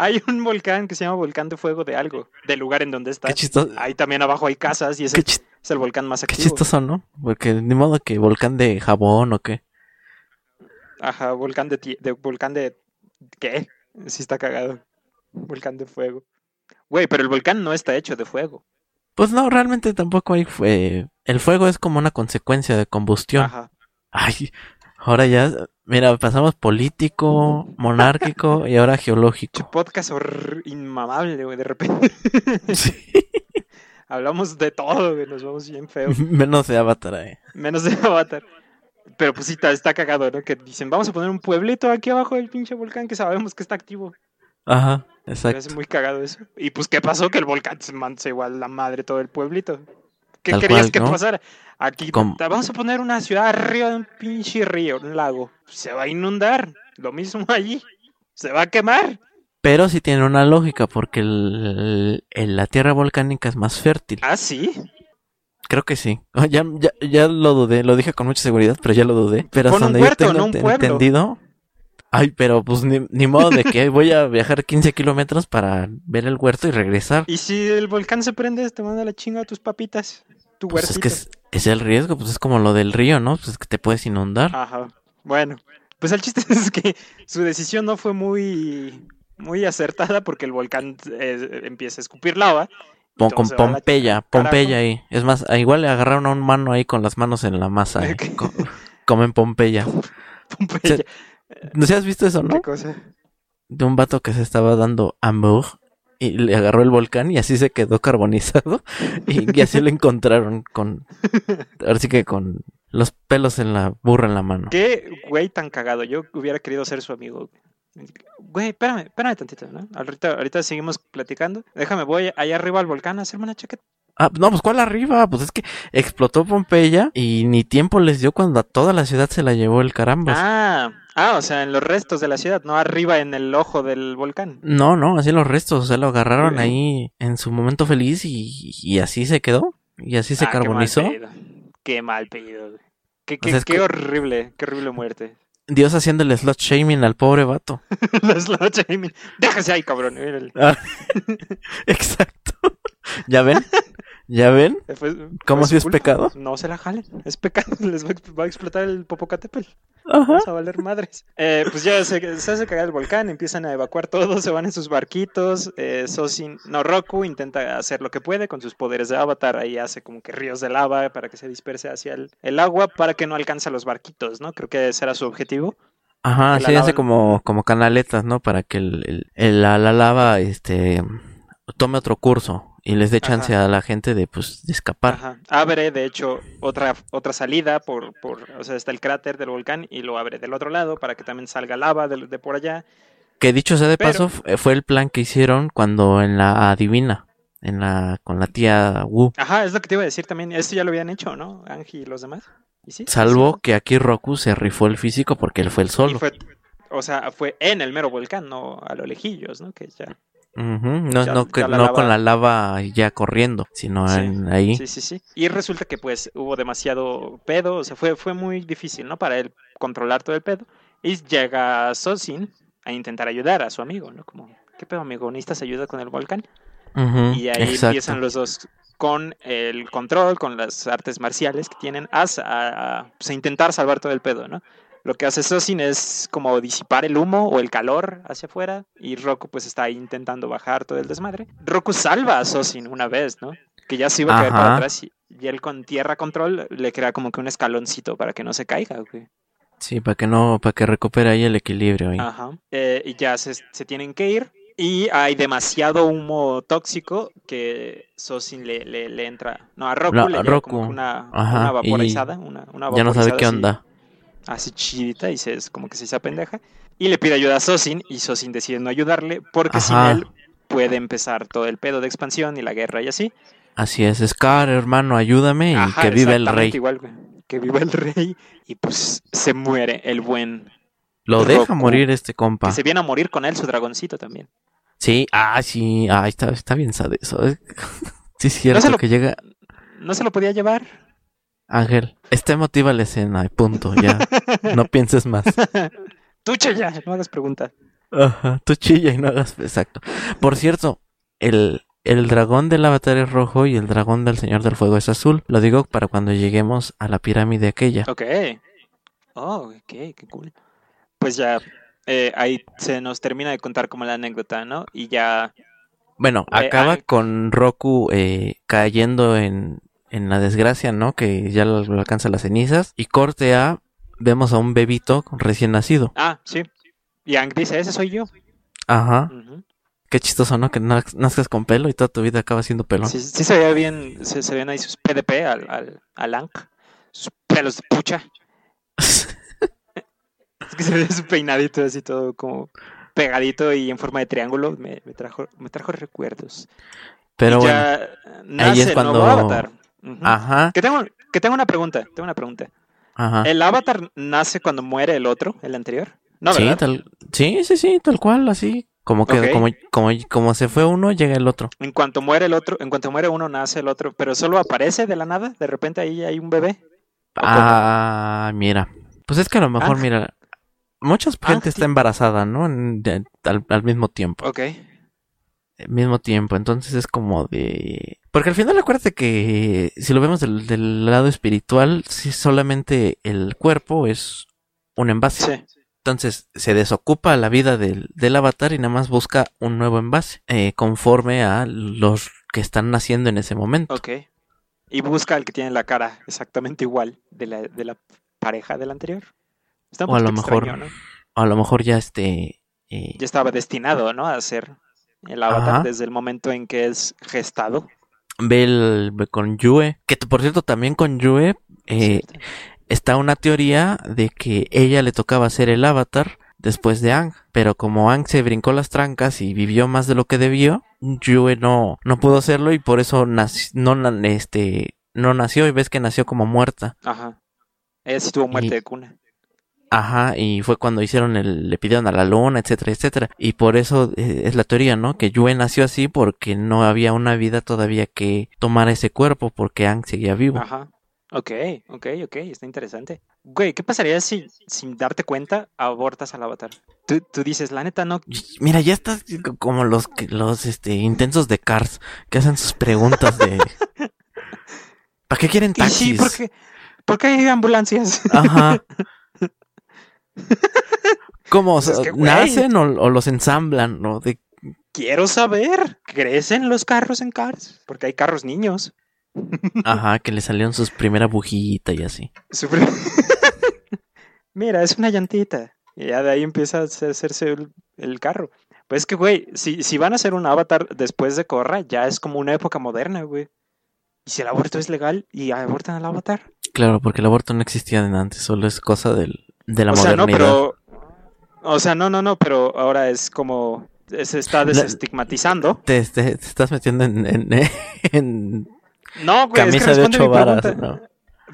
hay un volcán que se llama Volcán de Fuego de algo, del lugar en donde está. Qué chistoso. Ahí también abajo hay casas y es, Qué, el, chis- es el volcán más qué activo. chistoso, ¿no? Porque ni modo que volcán de jabón o qué. Ajá, volcán de, de volcán de ¿qué? Sí está cagado. Volcán de fuego. Güey, pero el volcán no está hecho de fuego. Pues no, realmente tampoco hay fue El fuego es como una consecuencia de combustión. Ajá. Ay, ahora ya, mira, pasamos político, monárquico y ahora Che, geológico. podcast hor- inmamable, güey, de repente. Sí. Hablamos de todo, güey, nos vamos bien feos. Menos de Avatar, eh. Menos de Avatar. Pero pues sí, está, está cagado, ¿no? Que dicen, vamos a poner un pueblito aquí abajo del pinche volcán que sabemos que está activo. Ajá, Me exacto. hace muy cagado eso. Y pues, ¿qué pasó? Que el volcán se mancha igual la madre todo el pueblito. ¿Qué Tal querías cual, que ¿no? pasara? Aquí te- vamos a poner una ciudad arriba de un pinche río, un lago. Se va a inundar. Lo mismo allí. Se va a quemar. Pero sí tiene una lógica, porque el- el- la tierra volcánica es más fértil. Ah, sí. Creo que sí. Ya, ya, ya lo dudé, lo dije con mucha seguridad, pero ya lo dudé. Pero hasta un donde yo tengo no un entendido. Ay, pero pues ni, ni modo de que voy a viajar 15 kilómetros para ver el huerto y regresar. Y si el volcán se prende, te manda la chinga a tus papitas. Tu Pues es que es, es el riesgo, pues es como lo del río, ¿no? Pues es que te puedes inundar. Ajá. Bueno, pues el chiste es que su decisión no fue muy, muy acertada porque el volcán eh, empieza a escupir lava. Pon- con Pompeya. Pompeya ahí. Es más, igual le agarraron a un mano ahí con las manos en la masa. eh. Ok. Co- Como en Pompeya. Pompeya. Se- ¿No sé has visto eso, ¿Qué no? cosa? De un vato que se estaba dando hamburg y le agarró el volcán y así se quedó carbonizado y, y así lo encontraron con ahora sí que con los pelos en la burra en la mano. Qué güey tan cagado. Yo hubiera querido ser su amigo. Güey, espérame, espérame tantito, ¿no? Ahorita, ahorita seguimos platicando. Déjame, voy allá arriba al volcán a hacerme una chaqueta. Ah, no, pues ¿cuál arriba? Pues es que explotó Pompeya y ni tiempo les dio cuando a toda la ciudad se la llevó el carambas. Ah, ah, o sea, en los restos de la ciudad, no arriba en el ojo del volcán. No, no, así los restos, o sea, lo agarraron ahí en su momento feliz y, y así se quedó. Y así se Ah, carbonizó. pedido. Qué mal pedido. Qué, O qué, sea, es qué que- horrible, qué horrible muerte. Dios haciéndole slot shaming al pobre vato. La slot shaming. Déjese ahí, cabrón. Ah, Exacto. ¿Ya ven? ¿Ya ven? ¿Cómo si es culpa. pecado? No se la jalen. Es pecado. Les va a explotar el Popocatépetl. Ajá. Vamos a valer madres. Eh, pues ya se, se hace cagar el volcán, empiezan a evacuar todos, se van en sus barquitos. Eh, Sosin, no, Roku intenta hacer lo que puede con sus poderes de avatar. Ahí hace como que ríos de lava para que se disperse hacia el, el agua para que no alcance a los barquitos, ¿no? Creo que ese era su objetivo. Ajá, sí, hace como, como canaletas, ¿no? Para que el, el- el- la, la lava, este, tome otro curso. Y les dé chance Ajá. a la gente de pues de escapar. Ajá. Abre, de hecho, otra, otra salida por, por, o sea, está el cráter del volcán y lo abre del otro lado para que también salga lava de, de por allá. Que dicho sea de Pero- paso, f- fue el plan que hicieron cuando en la adivina, en la con la tía Wu. Ajá, es lo que te iba a decir también. Esto ya lo habían hecho, ¿no? Angie y los demás. ¿Y sí? Salvo Sí, que aquí Roku se rifó el físico porque él fue el. Y solo. fue, o sea, fue en el mero volcán, no a lo lejillos, ¿no? Que ya. No, Ya- no, que- ya la no lava- con la lava ya corriendo, sino Sí, en- ahí. Sí, sí, sí. Y resulta que pues hubo demasiado pedo, o sea, fue, fue muy difícil, ¿no? Para él controlar todo el pedo. Y llega Sosin a intentar ayudar a su amigo, ¿no? Como, ¿qué pedo, amigo? ¿Necesitas ayuda con el volcán? Y ahí exacto. empiezan los dos con el control, con las artes marciales que tienen, a, a- a, pues, a intentar salvar todo el pedo, ¿no? Lo que hace Sosin es como disipar el humo o el calor hacia afuera y Roku pues está ahí intentando bajar todo el desmadre. Roku salva a Sosin una vez, ¿no? Que ya se iba a caer para Ajá. atrás y, y él con tierra control le crea como que un escaloncito para que no se caiga, güey. Sí, para que no, para que recupere ahí el equilibrio. ahí. Ajá. Eh, y ya se, se tienen que ir. Y hay demasiado humo tóxico que Sosin le, le, le entra. No, a Roku La- le llega Roku. como una, una vaporizada. Una, una ya no sabe vaporizada qué onda. Así, chidita y se, es como que se hizo pendeja. Y le pide ayuda a Sosin y Sosin decide no ayudarle porque sin él puede empezar todo el pedo de expansión y la guerra y así. Así es, Scar, hermano, ayúdame y Ajá, que viva el rey. Igual. Que viva el rey y pues se muere el buen. Lo deja morir este compa. Que se viene a morir con él su dragoncito también. Sí, ah, sí, ah, está, está bien sad eso. eh. sí, es cierto lo- que llega ¿No se lo podía llevar? Ángel. Está emotiva la escena, y punto, ya. no pienses más. Tú, ya, no hagas preguntas. Ajá, tú chilla y no hagas. Exacto. Por cierto, el, el dragón del avatar es rojo y el dragón del Señor del Fuego es azul. Lo digo para cuando lleguemos a la pirámide aquella. Ok. Oh, ok, qué cool. Pues ya, eh, ahí se nos termina de contar como la anécdota, ¿no? Y ya, Bueno, Eh, acaba ah, con Roku eh, cayendo en, en la desgracia, ¿no? Que ya lo, lo alcanza las cenizas. Y corte A, vemos a un bebito recién nacido. ah, sí. Y Ang dice, ese soy yo. Ajá. Qué chistoso, ¿no? Que naz- nazcas con pelo y toda tu vida acaba siendo pelón. Sí, sí se veía bien, se, se ven ahí sus PDP al, al, al Ang. Sus pelos de pucha. Es que se ve su peinadito así todo como pegadito y en forma de triángulo. Me, me trajo, me trajo recuerdos. Pero Y bueno. ya nace es cuando- Ajá, Que tengo, que tengo una pregunta, tengo una pregunta. ajá. ¿El avatar nace cuando muere el otro, el anterior? No, sí, sí, sí, sí, tal cual, así. Como que, como, como, como se fue uno, llega el otro. En cuanto muere el otro, en cuanto muere uno, nace el otro, pero solo aparece de la nada, de repente ahí hay un bebé. Ah, mira. Pues es que a lo mejor, Ah. mira, mucha gente Ah, está sí. embarazada, ¿no? En- de- al, al mismo tiempo. Ok. Mismo tiempo, entonces es como de... Porque al final acuérdate que si lo vemos del, del lado espiritual, si solamente el cuerpo es un envase. Sí. Entonces se desocupa la vida del, del avatar y nada más busca un nuevo envase, eh, conforme a los que están naciendo en ese momento. Ok. Y busca al que tiene la cara exactamente igual de la, de la pareja del anterior. Está un O a lo mejor extraño, ¿no? A lo mejor ya este... eh, Ya estaba destinado, ¿no? A ser el avatar Ajá. desde el momento en que es gestado. ve, el, ve con Yue, que por cierto también con Yue eh, está una teoría de que ella le tocaba ser el avatar después de Ang, pero como Ang se brincó las trancas y vivió más de lo que debió, Yue no, no pudo hacerlo y por eso no, este, no nació y ves que nació como muerta. Ajá. Ella sí tuvo muerte Y- de cuna. Ajá, y fue cuando hicieron el, le pidieron a la luna, etcétera, etcétera. Y por eso eh, es la teoría, ¿no? Que Yue nació así porque no había una vida todavía que tomar ese cuerpo porque Ang seguía vivo. Ajá. Ok, ok, ok, está interesante. Güey, ¿qué pasaría si sin darte cuenta abortas al avatar? Tú, tú dices, la neta no. Mira, ya estás co- como los los este intensos de Cars que hacen sus preguntas de ¿Para qué quieren Y sí, taxis? ¿por qué, por qué hay ambulancias? Ajá. ¿Cómo? Pues es que. ¿Nacen o, o los ensamblan? ¿no? De, Quiero saber, ¿crecen los carros en Cars? Porque hay carros niños. ajá, que le salieron sus primera bujita y así. Mira, es una llantita. Y ya de ahí empieza a hacerse el, el carro. Pues es que, güey, si, si van a hacer un avatar después de Korra, ya es como una época moderna, güey. Y si el aborto es legal y abortan al avatar. Claro, porque el aborto no existía antes, solo es cosa del, de la o sea, no, modernidad. pero. O sea, no, no, no, pero ahora es como. Se está desestigmatizando. Te, te- te estás metiendo en, en, en No, güey, es que camisa de ocho varas. ¿no?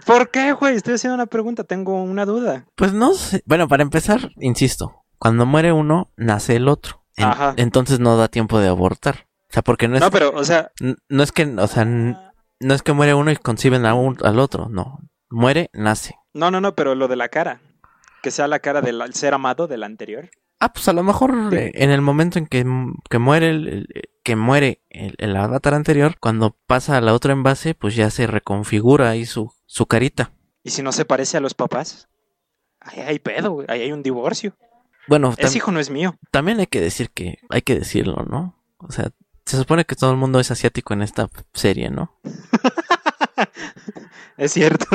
¿Por qué, güey? Estoy haciendo una pregunta, tengo una duda. Pues no sé. Bueno, para empezar, insisto, cuando muere uno, nace el otro. En- Ajá. entonces no da tiempo de abortar. O sea, porque no es, No, pero, o sea. no es que, o sea, no es que muere uno y conciben a un- al otro, no. Muere, nace. No, no, no, pero lo de la cara. Que sea la cara del ser amado del anterior. Ah, pues a lo mejor eh, en el momento en que, que muere el, el- que muere el, el avatar anterior, cuando pasa a la otra envase, pues ya se reconfigura ahí su, su carita. Y si no se parece a los papás. Ahí hay pedo, güey. Ahí hay un divorcio. Bueno, Ese hijo no es mío. también hay que decir que, hay que decirlo, ¿no? O sea, se supone que todo el mundo es asiático en esta serie, ¿no? Es cierto.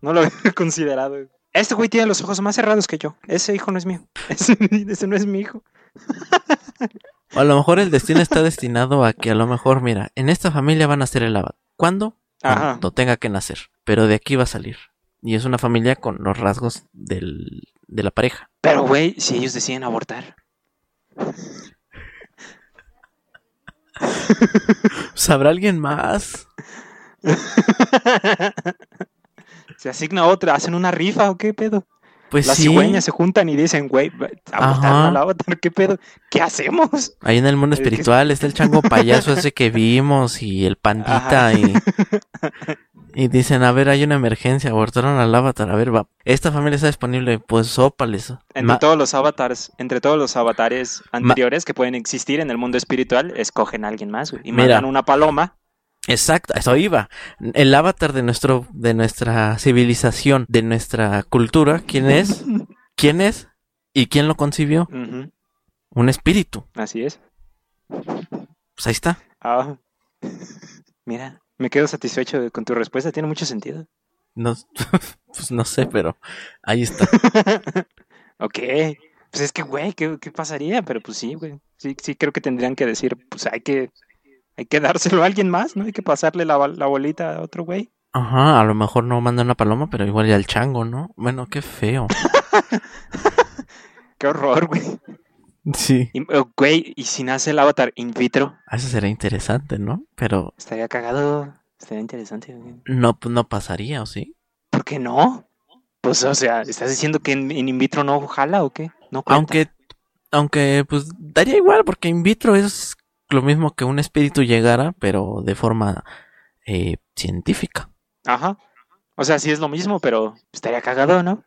No lo había considerado. Este güey tiene los ojos más cerrados que yo. Ese hijo no es mío. Ese, ese no es mi hijo. O a lo mejor el destino está destinado a que a lo mejor, mira, en esta familia van a ser el avatar. ¿Cuándo? Ajá. Cuando tenga que nacer. Pero de aquí va a salir. Y es una familia con los rasgos del, de la pareja. Pero, güey, si ellos deciden abortar. ¿Sabrá alguien más? Se asigna otra, hacen una rifa o qué pedo. Pues Las sí. cigüeñas se juntan y dicen, güey, abortar Ajá. al avatar, qué pedo. ¿Qué hacemos? Ahí en el mundo espiritual está el chango payaso ese que vimos y el pandita Ajá. y, y dicen, a ver, hay una emergencia, abortaron al avatar, a ver, va. Esta familia está disponible, pues sópales. Entre Ma- todos los avatars, entre todos los avatares anteriores que pueden existir en el mundo espiritual, escogen a alguien más, güey. Y Mira. mandan una paloma. Exacto, eso iba. El avatar de nuestro, de nuestra civilización, de nuestra cultura, ¿quién es? ¿Quién es? ¿Y quién lo concibió? Un espíritu. Así es. Pues ahí está. Ah. Mira, me quedo satisfecho con tu respuesta, tiene mucho sentido. No, pues no sé, pero ahí está. Ok. Pues es que, güey, ¿qué, qué pasaría? Pero pues sí, güey. Sí, sí creo que tendrían que decir, pues hay que, hay que dárselo a alguien más, ¿no? Hay que pasarle la, la bolita a otro güey. Ajá, a lo mejor no manda una paloma, pero igual ya el chango, ¿no? Bueno, qué feo. Qué horror, güey. Sí. Y, oh, güey, y si nace el avatar in vitro, Eso sería interesante, ¿no? Pero estaría cagado. Estaría interesante, güey. no, no pasaría, ¿o sí? ¿Por qué no? Pues, o sea, ¿estás diciendo que en, en in vitro no jala o qué? No cuenta. Aunque, aunque, pues, daría igual, porque in vitro es lo mismo que un espíritu llegara, pero de forma eh, científica. Ajá. O sea, sí es lo mismo, pero estaría cagado, ¿no?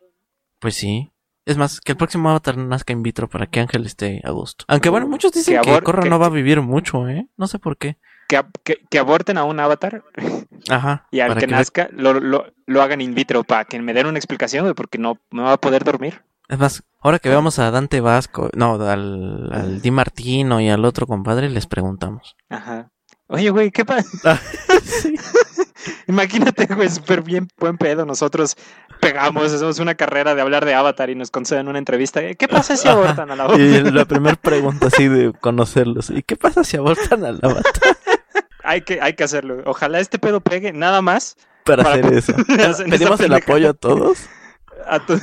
Pues sí. Es más, que el próximo avatar nazca in vitro para que Ángel esté a gusto. Aunque bueno, muchos dicen Que que, abor- Korra que- no va a vivir mucho, ¿eh? No sé por qué. Que, ab- que, que aborten a un avatar Ajá. y al que nazca lo, lo, lo hagan in vitro para que me den una explicación, güey, porque no, no va a poder dormir. Es más, ahora que veamos a Dante Vasco, no, al, al Di Martino y al otro compadre, les preguntamos. Ajá. Oye, güey, ¿qué pasa? Ah, sí. Imagínate, güey, súper bien, buen pedo. Nosotros pegamos, hacemos una carrera de hablar de Avatar y nos conceden una entrevista. ¿Qué pasa si abortan a la Y la primera pregunta así de conocerlos. ¿Y qué pasa si abortan al avatar Hay que, hay que hacerlo. Ojalá este pedo pegue nada más para Para- hacer eso? Pedimos el apoyo a todos a tu-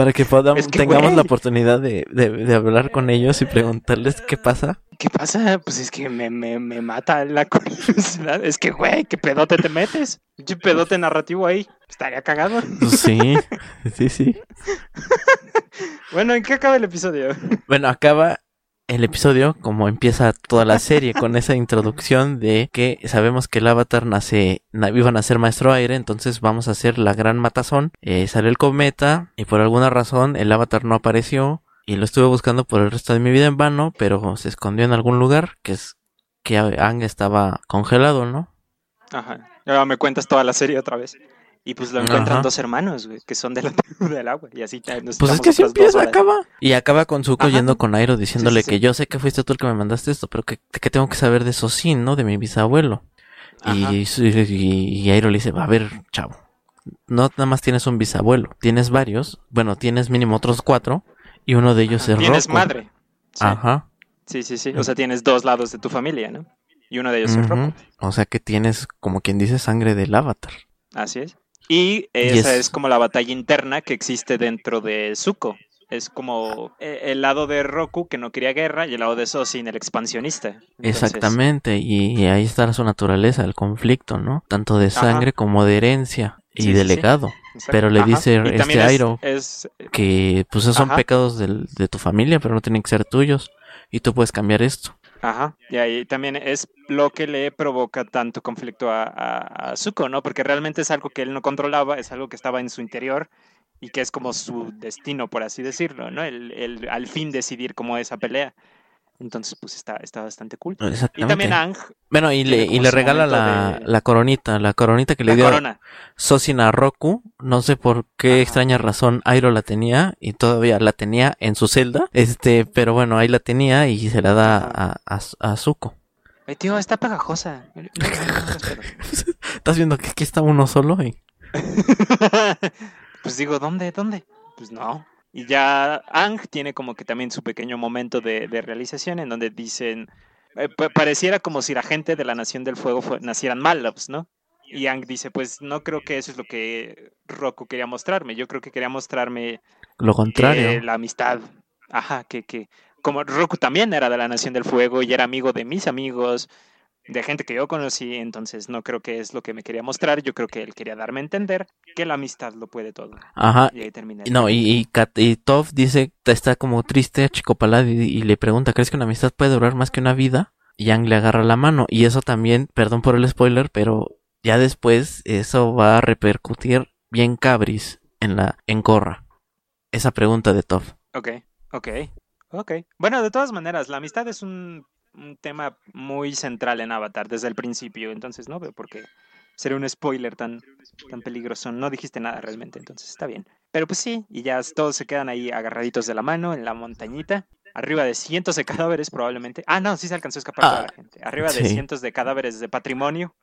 para que podamos, Es que, tengamos güey. la oportunidad de, de, de hablar con ellos y preguntarles qué pasa. ¿Qué pasa? Pues es que me, me, me mata la curiosidad. Es que, güey, ¿qué pedote te metes? ¿Qué pedote narrativo ahí? Estaría cagado. Pues sí, sí, sí. Bueno, ¿en qué acaba el episodio? Bueno, acaba el episodio como empieza toda la serie con esa introducción de que sabemos que el avatar nace, na- iba a nacer maestro aire, entonces vamos a hacer la gran matazón. Eh, sale el cometa y por alguna razón el avatar no apareció y lo estuve buscando por el resto de mi vida en vano, pero se escondió en algún lugar que es que Ang estaba congelado, ¿no? Ajá. Ahora me cuentas toda la serie otra vez. Y pues lo encuentran Ajá. dos hermanos, güey, que son de la tribu del agua. Y así ya nos Pues es que así empieza, acaba. Y acaba con Zuko Ajá. yendo con Airo diciéndole Sí, sí, que sí. yo sé que fuiste tú el que me mandaste esto, pero que, que tengo que saber de Sosin, ¿no? De mi bisabuelo. Y, y, y Airo le dice, a ver, chavo, no nada más tienes un bisabuelo, tienes varios, bueno, tienes mínimo otros cuatro, y uno de ellos Ajá. es Tienes Rocco. madre. Sí. Ajá. Sí, sí, sí. O sea, tienes dos lados de tu familia, ¿no? Y uno de ellos es Roku. O sea que tienes, como quien dice, sangre del avatar. Así es. Y esa es- es como la batalla interna que existe dentro de Zuko. Es como eh, el lado de Roku que no quería guerra y el lado de Sosin, el expansionista. Entonces, Exactamente, y ahí está su naturaleza, el conflicto, ¿no? Tanto de Ajá. sangre como de herencia y Sí, de sí. legado. exacto. Pero le Ajá. dice este es- Airo es, que pues esos son Ajá. pecados del- de tu familia, pero no tienen que ser tuyos. Y tú puedes cambiar esto. Ajá, y ahí también es lo que le provoca tanto conflicto a, a, Zuko, ¿no? Porque realmente es algo que él no controlaba, es algo que estaba en su interior y que es como su destino, por así decirlo, ¿no? El, el al fin decidir cómo esa pelea. Entonces, pues está, está bastante cool. Y también Ang, Bueno, y le, y regala la, de- la coronita, la coronita que le dio corona. Sosin a Roku. No sé por qué Ajá. extraña razón Airo la tenía y todavía la tenía en su celda. Este, pero bueno, ahí la tenía y se la da a, a, a Zuko. Ay, tío, está pegajosa. No, no, no, no, espera. ¿Estás viendo que aquí está uno solo? Y- pues digo, ¿dónde? ¿Dónde? Pues no. Y ya Ang tiene como que también su pequeño momento de, de realización en donde dicen, eh, pa- pareciera como si la gente de la Nación del Fuego fue- nacieran malos, ¿no? Y Ang dice, pues no creo que eso es lo que Roku quería mostrarme. Yo creo que quería mostrarme Lo contrario. la amistad. Ajá, que, que como Roku también era de la Nación del Fuego y era amigo de mis amigos, de gente que yo conocí, entonces no creo que es lo que me quería mostrar. Yo creo que él quería darme a entender que la amistad lo puede todo. Ajá. Y ahí termina. No, y, y, Kat- y Toph dice, está como triste a Chico Palad y, y le pregunta, ¿crees que una amistad puede durar más que una vida? Y Yang le agarra la mano. Y eso también, perdón por el spoiler, pero ya después eso va a repercutir bien cabris en la en Korra. Esa pregunta de Toph. Ok, ok, ok. Bueno, de todas maneras, la amistad es un, un tema muy central en Avatar desde el principio, entonces no veo por qué sería un spoiler tan, tan peligroso. No dijiste nada realmente, entonces está bien. Pero pues sí, y ya todos se quedan ahí agarraditos de la mano en la montañita. Arriba de cientos de cadáveres probablemente. Ah, no, sí se alcanzó a escapar toda Ah, la gente. Arriba de cientos de cadáveres de patrimonio.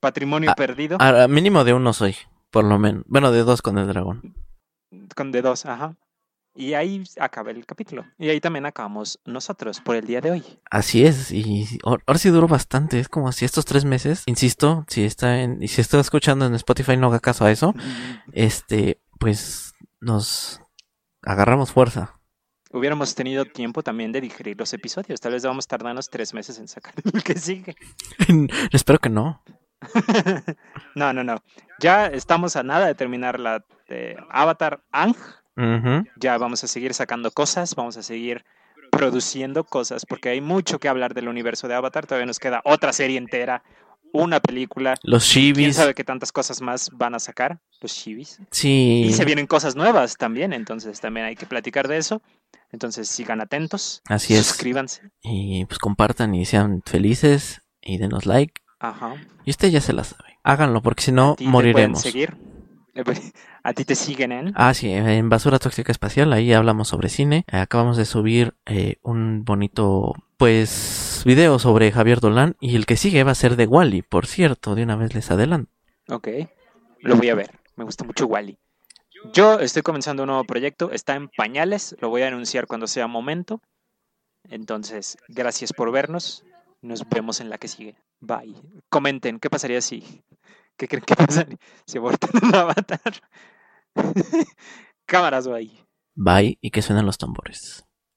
Patrimonio Ah, perdido. Mínimo de uno soy, por lo menos. Bueno, de dos con el dragón. Con de dos, ajá. Y ahí acaba el capítulo. Y ahí también acabamos nosotros por el día de hoy. Así es, y ahor- ahora sí duró bastante, es como si estos tres meses, insisto, si está en, y si está escuchando en Spotify no haga caso a eso, este, pues nos agarramos fuerza. Hubiéramos tenido tiempo también de digerir los episodios. Tal vez vamos a tardarnos tres meses en sacar el que sigue. Espero que no. no, no, no. Ya estamos a nada de terminar la de Avatar Ang. Ya vamos a seguir sacando cosas, vamos a seguir produciendo cosas, porque hay mucho que hablar del universo de Avatar. Todavía nos queda otra serie entera, una película. Los ¿Quién shibis, sabe qué tantas cosas más van a sacar? Los shibis. sí, Y se vienen cosas nuevas también, entonces también hay que platicar de eso. Entonces sigan atentos. Así es. Suscríbanse. y pues compartan y sean felices y denos like. Ajá. Y usted ya se la sabe. Háganlo porque si no ¿A ti te moriremos. pueden seguir? A ti te siguen en. Ah, sí, en Basura Tóxica Espacial, ahí hablamos sobre cine. Eh, Acabamos de subir eh, un bonito, pues, video sobre Javier Dolan. Y el que sigue va a ser de Wally, por cierto, de una vez les adelanto. Ok. Lo voy a ver. Me gusta mucho Wally. Yo estoy comenzando un nuevo proyecto. Está en pañales. Lo voy a anunciar cuando sea momento. Entonces, gracias por vernos. Nos vemos en la que sigue. Bye. Comenten, ¿qué pasaría si... ¿Qué creen que pasaría si abortan un avatar? Cámaras, bye. Bye y que suenan los tambores.